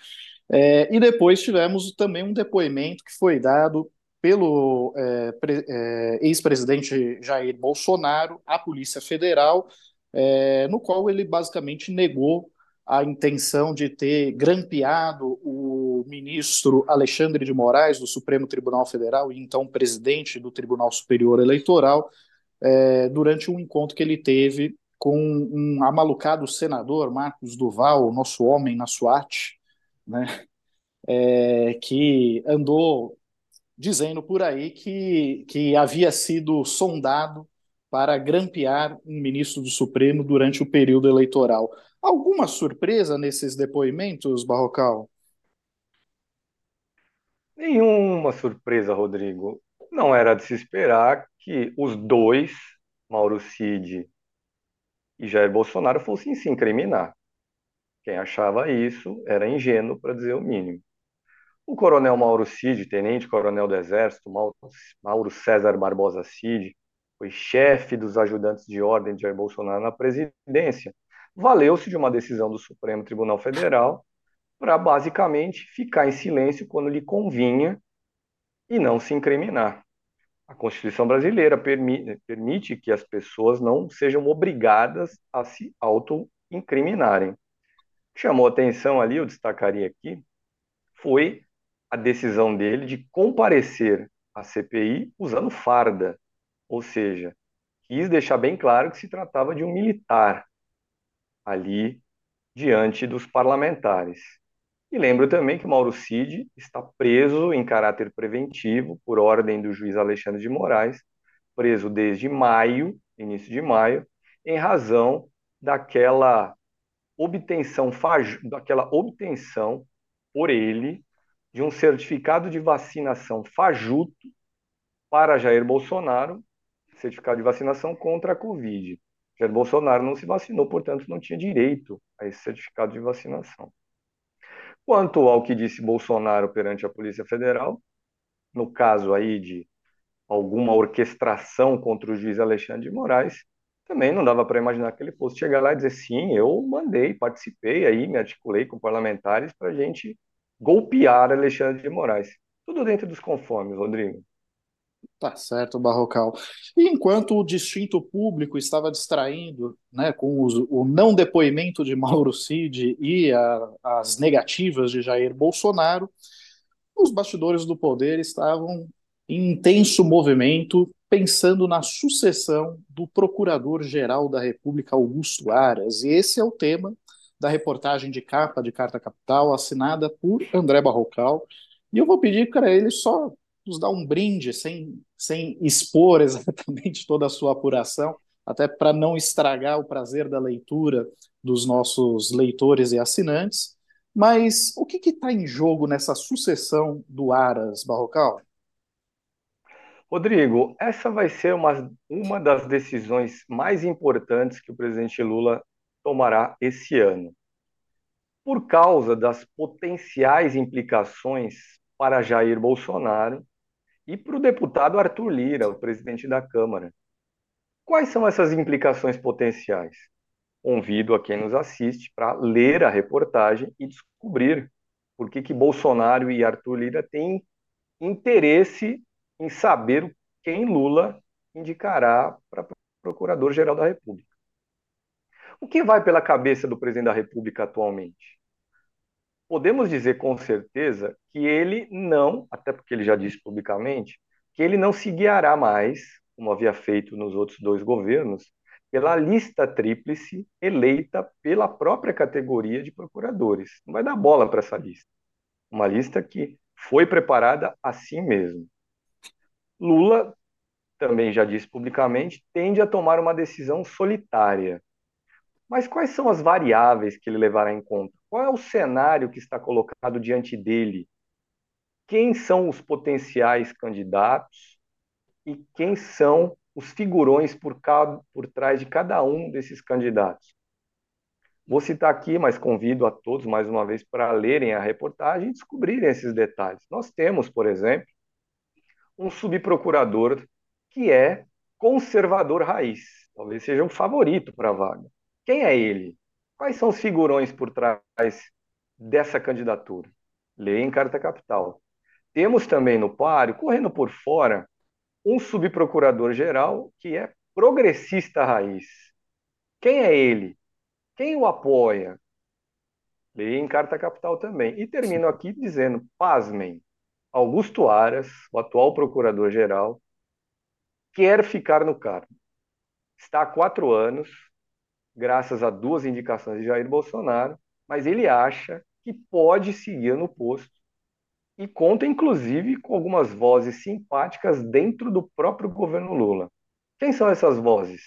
S1: É, e depois tivemos também um depoimento que foi dado pelo é, é, ex-presidente Jair Bolsonaro à Polícia Federal, é, no qual ele basicamente negou a intenção de ter grampeado o ministro Alexandre de Moraes, do Supremo Tribunal Federal, e então presidente do Tribunal Superior Eleitoral, é, durante um encontro que ele teve com um amalucado senador, Marcos Duval, nosso homem na SWAT, né, é, que andou dizendo por aí que, que havia sido sondado para grampear um ministro do Supremo durante o período eleitoral. Alguma surpresa nesses depoimentos, Barrocal?
S2: Nenhuma surpresa, Rodrigo. Não era de se esperar que os dois, Mauro Cid e Jair Bolsonaro, fossem se incriminar. Quem achava isso era ingênuo, para dizer o mínimo. O coronel Mauro Cid, tenente-coronel do Exército, Mauro César Barbosa Cid, foi chefe dos ajudantes de ordem de Jair Bolsonaro na presidência, valeu-se de uma decisão do Supremo Tribunal Federal para basicamente ficar em silêncio quando lhe convinha e não se incriminar. A Constituição brasileira permite, que as pessoas não sejam obrigadas a se auto-incriminarem. Chamou atenção ali, eu destacaria aqui, foi a decisão dele de comparecer à CPI usando farda. Ou seja, quis deixar bem claro que se tratava de um militar ali diante dos parlamentares. E lembro também que Mauro Cid está preso em caráter preventivo por ordem do juiz Alexandre de Moraes, preso desde maio, início de maio, em razão daquela obtenção, daquela obtenção por ele de um certificado de vacinação fajuto para Jair Bolsonaro certificado de vacinação contra a Covid. Jair Bolsonaro não se vacinou, portanto, não tinha direito a esse certificado de vacinação. Quanto ao que disse Bolsonaro perante a Polícia Federal, no caso aí de alguma orquestração contra o juiz Alexandre de Moraes, também não dava para imaginar que ele fosse chegar lá e dizer sim, eu mandei, participei aí, me articulei com parlamentares para a gente golpear Alexandre de Moraes. Tudo dentro dos conformes, Rodrigo.
S1: Tá certo, Barrocal. E enquanto o distinto público estava distraindo né, com os, o não depoimento de Mauro Cid e a, as negativas de Jair Bolsonaro, os bastidores do poder estavam em intenso movimento, pensando na sucessão do Procurador-Geral da República, Augusto Aras. E esse é o tema da reportagem de capa de Carta Capital, assinada por André Barrocal. E eu vou pedir para ele só nos dar um brinde, sem, sem expor exatamente toda a sua apuração, até para não estragar o prazer da leitura dos nossos leitores e assinantes. Mas o que está em jogo nessa sucessão do Aras, Barrocal?
S2: Rodrigo, essa vai ser uma, uma das decisões mais importantes que o presidente Lula tomará esse ano. Por causa das potenciais implicações para Jair Bolsonaro e para o deputado Arthur Lira, o presidente da Câmara. Quais são essas implicações potenciais? Convido a quem nos assiste para ler a reportagem e descobrir por que, que Bolsonaro e Arthur Lira têm interesse em saber quem Lula indicará para Procurador-Geral da República. O que vai pela cabeça do presidente da República atualmente? Podemos dizer com certeza que ele não, até porque ele já disse publicamente, que ele não se guiará mais, como havia feito nos outros dois governos, pela lista tríplice eleita pela própria categoria de procuradores. Não vai dar bola para essa lista. Uma lista que foi preparada assim mesmo. Lula também já disse publicamente, tende a tomar uma decisão solitária. Mas quais são as variáveis que ele levará em conta? Qual é o cenário que está colocado diante dele? Quem são os potenciais candidatos e quem são os figurões por, cada, por trás de cada um desses candidatos? Vou citar aqui, mas convido a todos mais uma vez para lerem a reportagem e descobrirem esses detalhes. Nós temos, por exemplo, um subprocurador que é conservador raiz, talvez seja um favorito para a vaga. Quem é ele? Quais são os figurões por trás dessa candidatura? Leia em Carta Capital. Temos também no páreo, correndo por fora, um subprocurador-geral que é progressista raiz. Quem é ele? Quem o apoia? Leia em Carta Capital também. E termino aqui dizendo, pasmem, Augusto Aras, o atual procurador-geral, quer ficar no cargo. Está há quatro anos, graças a duas indicações de Jair Bolsonaro, mas ele acha que pode seguir no posto e conta, inclusive, com algumas vozes simpáticas dentro do próprio governo Lula. Quem são essas vozes?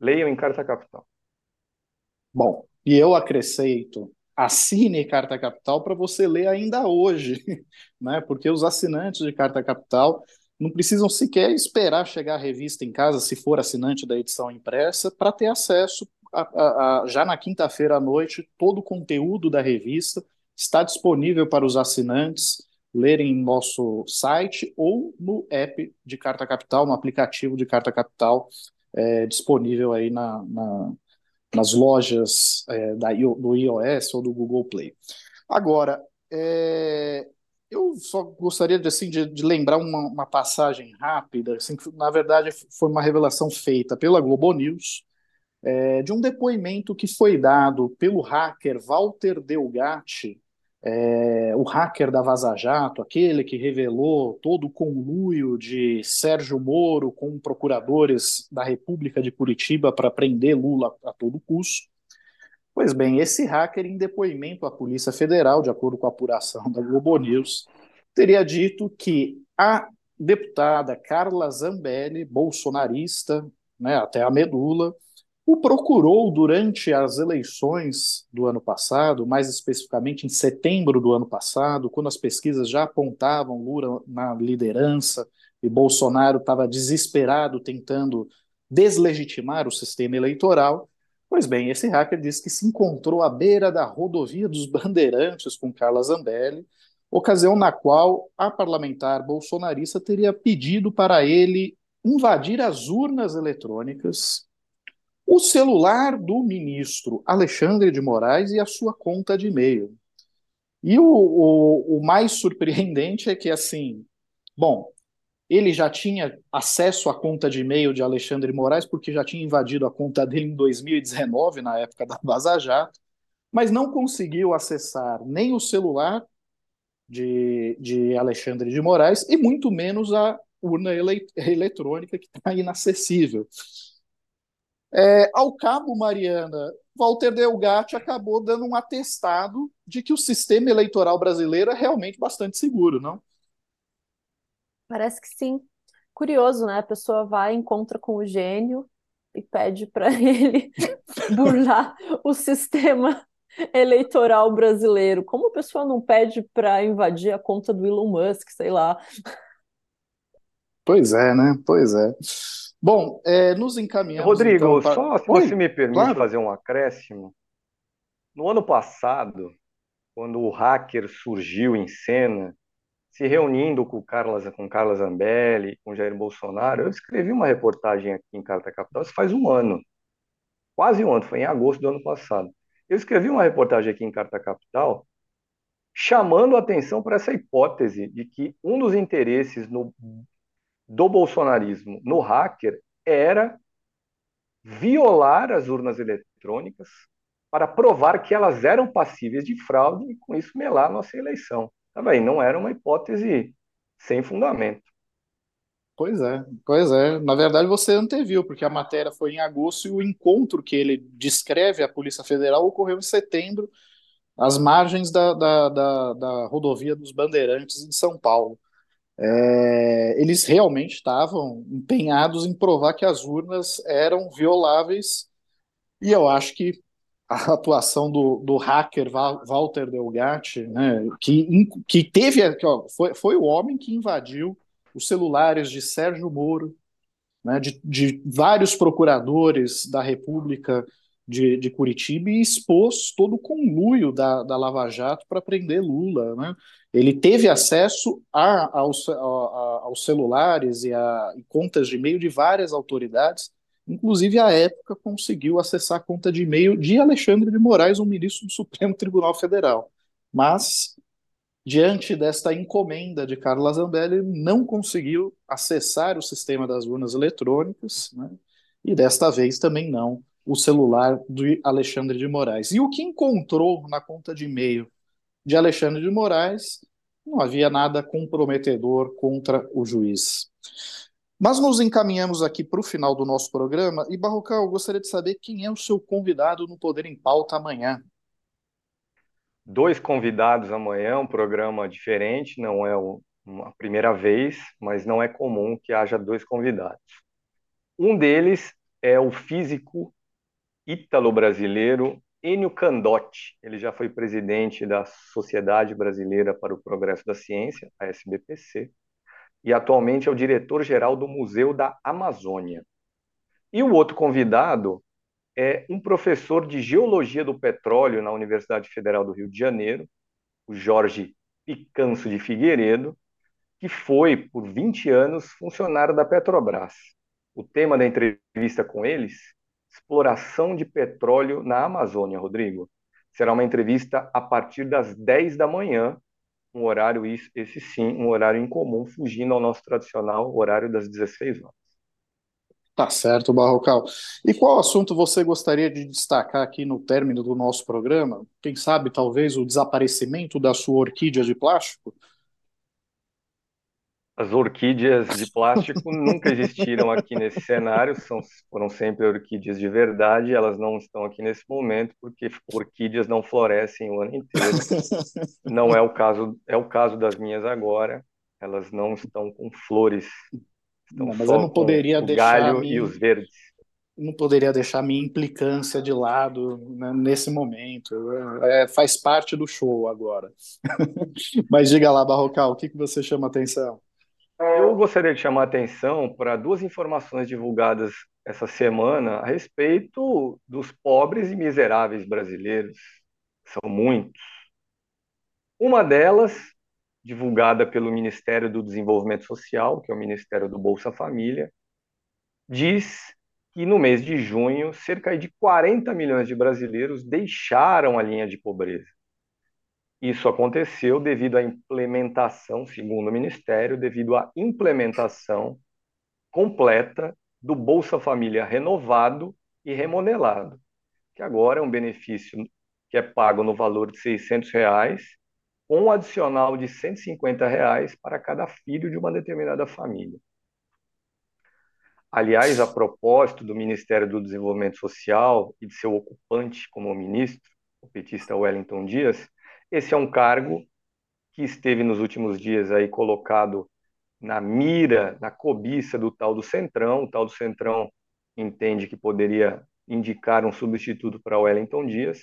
S2: Leiam em Carta Capital.
S1: Bom, e eu acrescento, assine Carta Capital para você ler ainda hoje, né? Porque os assinantes de Carta Capital não precisam sequer esperar chegar a revista em casa, se for assinante da edição impressa, para ter acesso já na quinta-feira à noite, todo o conteúdo da revista está disponível para os assinantes lerem em nosso site ou no app de Carta Capital, no aplicativo de Carta Capital, é, disponível aí na, na nas lojas é, da, do iOS ou do Google Play. Agora, é, eu só gostaria de, assim, de, de lembrar uma, uma, passagem rápida, assim, que na verdade foi uma revelação feita pela Globo News, é, de um depoimento que foi dado pelo hacker Walter Delgatti, é, o hacker da Vaza Jato, aquele que revelou todo o conluio de Sérgio Moro com procuradores da República de Curitiba para prender Lula a todo custo. Pois bem, esse hacker, em depoimento à Polícia Federal, de acordo com a apuração da Globo News, teria dito que a deputada Carla Zambelli, bolsonarista, né, até a medula, o procurou durante as eleições do ano passado, mais especificamente em setembro do ano passado, quando as pesquisas já apontavam Lula na liderança e Bolsonaro estava desesperado tentando deslegitimar o sistema eleitoral. Pois bem, esse hacker disse que se encontrou à beira da rodovia dos Bandeirantes com Carla Zambelli, ocasião na qual a parlamentar bolsonarista teria pedido para ele invadir as urnas eletrônicas o celular do ministro Alexandre de Moraes e a sua conta de e-mail. E o, o, o mais surpreendente é que, assim, bom, ele já tinha acesso à conta de e-mail de Alexandre de Moraes, porque já tinha invadido a conta dele em 2019, na época da Vaza Jato, mas não conseguiu acessar nem o celular de, de Alexandre de Moraes e muito menos a urna ele, eletrônica que está inacessível. É, ao cabo, Mariana, Walter Delgatti acabou dando um atestado de que o sistema eleitoral brasileiro é realmente bastante seguro, não?
S3: Parece que sim. Curioso, né? A pessoa vai, encontra com o gênio e pede para ele burlar o sistema eleitoral brasileiro. Como a pessoa não pede para invadir a conta do Elon Musk, sei lá?
S1: Pois é, né? Pois é. Bom, é, nos encaminhamos.
S2: Rodrigo, então, para... só se Oi, você me permite claro. fazer um acréscimo. No ano passado, quando o hacker surgiu em cena, se reunindo com Carla, com Carla Zambelli, com Jair Bolsonaro, eu escrevi uma reportagem aqui em Carta Capital, isso faz um ano, quase um ano, foi em agosto do ano passado. Eu escrevi uma reportagem aqui em Carta Capital chamando a atenção para essa hipótese de que um dos interesses no do bolsonarismo no hacker era violar as urnas eletrônicas para provar que elas eram passíveis de fraude e com isso melar a nossa eleição. Também não era uma hipótese sem fundamento.
S1: Pois é, pois é. Na verdade, você anteviu, porque a matéria foi em agosto e o encontro que ele descreve à Polícia Federal ocorreu em setembro, às margens da, da, da, da rodovia dos Bandeirantes em São Paulo. É, eles realmente estavam empenhados em provar que as urnas eram violáveis, e eu acho que a atuação do, do hacker Walter Delgatti, né, que, que teve, que, ó, foi, foi o homem que invadiu os celulares de Sérgio Moro, né, de, de vários procuradores da República de, de Curitiba e expôs todo o conluio da, da Lava Jato para prender Lula. Né? Ele teve acesso a, aos, a, aos celulares e a e contas de e-mail de várias autoridades, inclusive à época conseguiu acessar a conta de e-mail de Alexandre de Moraes, um ministro do Supremo Tribunal Federal. Mas, diante desta encomenda de Carla Zambelli, não conseguiu acessar o sistema das urnas eletrônicas, né? e desta vez também não o celular do Alexandre de Moraes. E o que encontrou na conta de e-mail de Alexandre de Moraes não havia nada comprometedor contra o juiz. Mas nos encaminhamos aqui para o final do nosso programa e, Barrocal, eu gostaria de saber quem é o seu convidado no Poder em Pauta amanhã.
S2: Dois convidados amanhã, um programa diferente, não é uma primeira vez, mas não é comum que haja dois convidados. Um deles é o físico ítalo-brasileiro Enio Candotti. Ele já foi presidente da Sociedade Brasileira para o Progresso da Ciência, a SBPC, e atualmente é o diretor-geral do Museu da Amazônia. E o outro convidado é um professor de Geologia do Petróleo na Universidade Federal do Rio de Janeiro, o Jorge Picanso de Figueiredo, que foi, por 20 anos, funcionário da Petrobras. O tema da entrevista com eles exploração de petróleo na Amazônia, Rodrigo. Será uma entrevista a partir das 10 da manhã, um horário, esse sim, um horário incomum, fugindo ao nosso tradicional horário das 16 horas.
S1: Tá certo, Barrocal. E qual assunto você gostaria de destacar aqui no término do nosso programa? Quem sabe, talvez, o desaparecimento da sua orquídea de plástico?
S2: As orquídeas de plástico nunca existiram aqui nesse cenário, são, foram sempre orquídeas de verdade, elas não estão aqui nesse momento porque orquídeas não florescem o ano inteiro. Não é o caso, é o caso das minhas agora, elas não estão com flores, estão
S1: não, mas eu não poderia
S2: com o
S1: deixar
S2: galho
S1: minha,
S2: e os verdes.
S1: Não poderia deixar minha implicância de lado né, nesse momento. É, faz parte do show agora. mas diga lá, Barrocal, o que, que você chama atenção?
S2: Eu gostaria de chamar a atenção para duas informações divulgadas essa semana a respeito dos pobres e miseráveis brasileiros. São muitos. Uma delas, divulgada pelo Ministério do Desenvolvimento Social, que é o Ministério do Bolsa Família, diz que no mês de junho, cerca de 40 milhões de brasileiros deixaram a linha de pobreza. Isso aconteceu devido à implementação, segundo o Ministério, devido à implementação completa do Bolsa Família renovado e remodelado, que agora é um benefício que é pago no valor de 600 reais, com um adicional de 150 reais para cada filho de uma determinada família. Aliás, a propósito do Ministério do Desenvolvimento Social e de seu ocupante como ministro, o petista Wellington Dias, esse é um cargo que esteve nos últimos dias aí colocado na mira, na cobiça do tal do Centrão. O tal do Centrão entende que poderia indicar um substituto para Wellington Dias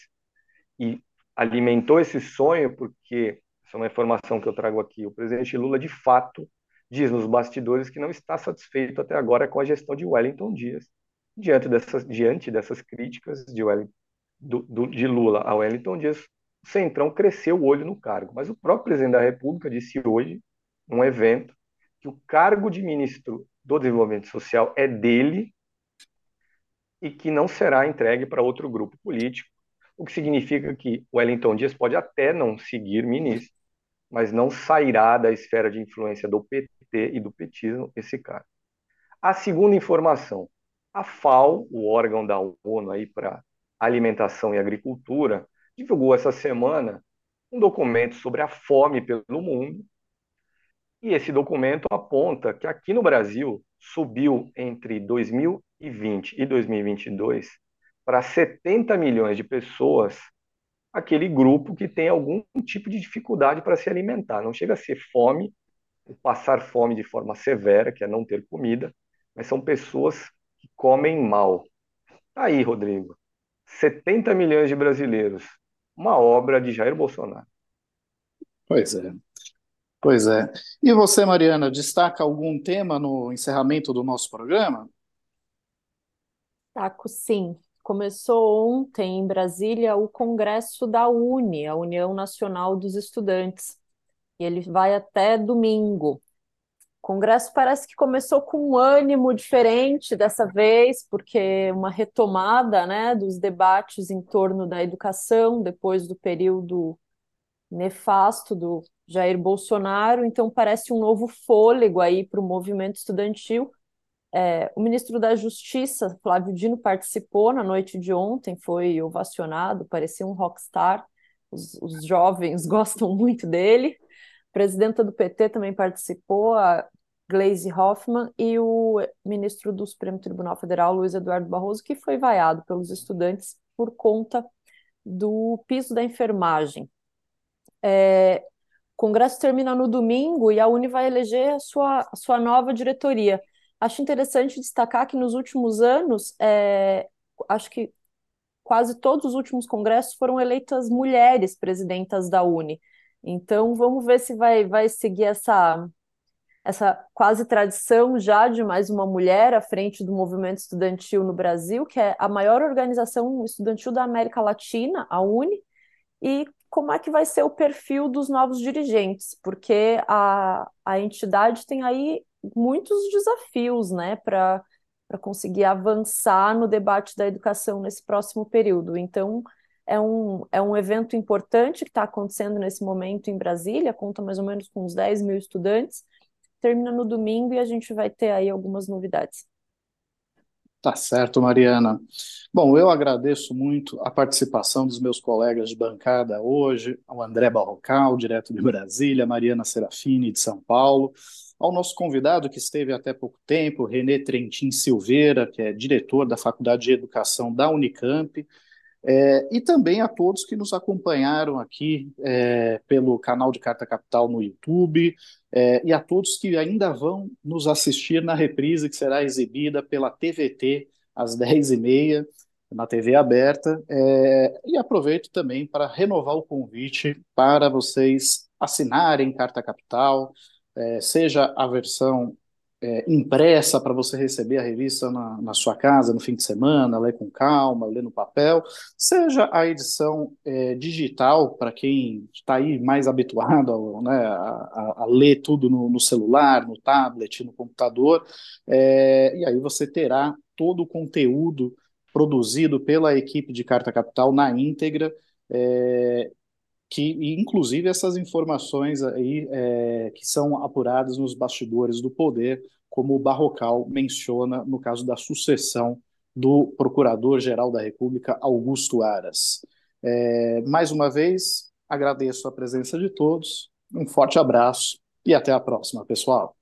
S2: e alimentou esse sonho porque, essa é uma informação que eu trago aqui, o presidente Lula de fato diz nos bastidores que não está satisfeito até agora com a gestão de Wellington Dias, diante dessas, diante dessas críticas de, Wellington, do, do, de Lula a Wellington Dias, o Centrão cresceu o olho no cargo. Mas o próprio presidente da República disse hoje, num evento, que o cargo de ministro do Desenvolvimento Social é dele e que não será entregue para outro grupo político, o que significa que o Wellington Dias pode até não seguir ministro, mas não sairá da esfera de influência do PT e do petismo esse cara. A segunda informação, a FAO, o órgão da ONU aí para alimentação e agricultura, divulgou essa semana um documento sobre a fome pelo mundo. E esse documento aponta que aqui no Brasil subiu entre 2020 e 2022 para 70 milhões de pessoas aquele grupo que tem algum tipo de dificuldade para se alimentar. Não chega a ser fome, passar fome de forma severa, que é não ter comida, mas são pessoas que comem mal. Tá aí, Rodrigo, 70 milhões de brasileiros, uma obra de Jair Bolsonaro.
S1: Pois é. Pois é. E você, Mariana, destaca algum tema no encerramento do nosso programa?
S3: Taco, sim. Começou ontem em Brasília o congresso da UNE, a União Nacional dos Estudantes, e ele vai até domingo. O congresso parece que começou com um ânimo diferente dessa vez, porque uma retomada, né, dos debates em torno da educação depois do período nefasto do Jair Bolsonaro, então parece um novo fôlego aí para o movimento estudantil. É, o ministro da Justiça, Flávio Dino, participou na noite de ontem, foi ovacionado, parecia um rockstar. Os, os jovens gostam muito dele. Presidenta do PT também participou, a Gleisi Hoffmann, e o ministro do Supremo Tribunal Federal, Luiz Eduardo Barroso, que foi vaiado pelos estudantes por conta do piso da enfermagem. É, o Congresso termina no domingo e a Uni vai eleger a sua, a sua nova diretoria. Acho interessante destacar que nos últimos anos, é, acho que quase todos os últimos congressos foram eleitas mulheres presidentas da Uni. Então, vamos ver se vai, vai seguir essa, essa quase tradição já de mais uma mulher à frente do movimento estudantil no Brasil, que é a maior organização estudantil da América Latina, a Uni, e como é que vai ser o perfil dos novos dirigentes, porque a, a entidade tem aí muitos desafios, né, para conseguir avançar no debate da educação nesse próximo período. Então, é um, é um evento importante que está acontecendo nesse momento em Brasília, conta mais ou menos com uns 10 mil estudantes, termina no domingo e a gente vai ter aí algumas novidades.
S1: Tá certo, Mariana. Bom, eu agradeço muito a participação dos meus colegas de bancada hoje, ao André Barrocal, direto de Brasília, Mariana Serafini, de São Paulo, ao nosso convidado que esteve até pouco tempo, Renê Trentin Silveira, que é diretor da Faculdade de Educação da Unicamp, é, e também a todos que nos acompanharam aqui é, pelo canal de Carta Capital no YouTube, é, e a todos que ainda vão nos assistir na reprise que será exibida pela TVT às 10h30, na TV aberta. É, e aproveito também para renovar o convite para vocês assinarem Carta Capital, é, seja a versão é, impressa para você receber a revista na, na, sua casa no fim de semana, ler com calma, ler no papel, seja a edição é, digital para quem está aí mais habituado né, a, a, ler tudo no, no, celular, no tablet, no computador, é, e aí você terá todo o conteúdo produzido pela equipe de Carta Capital na íntegra é, que inclusive essas informações aí é, que são apuradas nos bastidores do poder, como o Barrocal menciona no caso da sucessão do Procurador-Geral da República, Augusto Aras. É, mais uma vez, agradeço a presença de todos, um forte abraço e até a próxima, pessoal.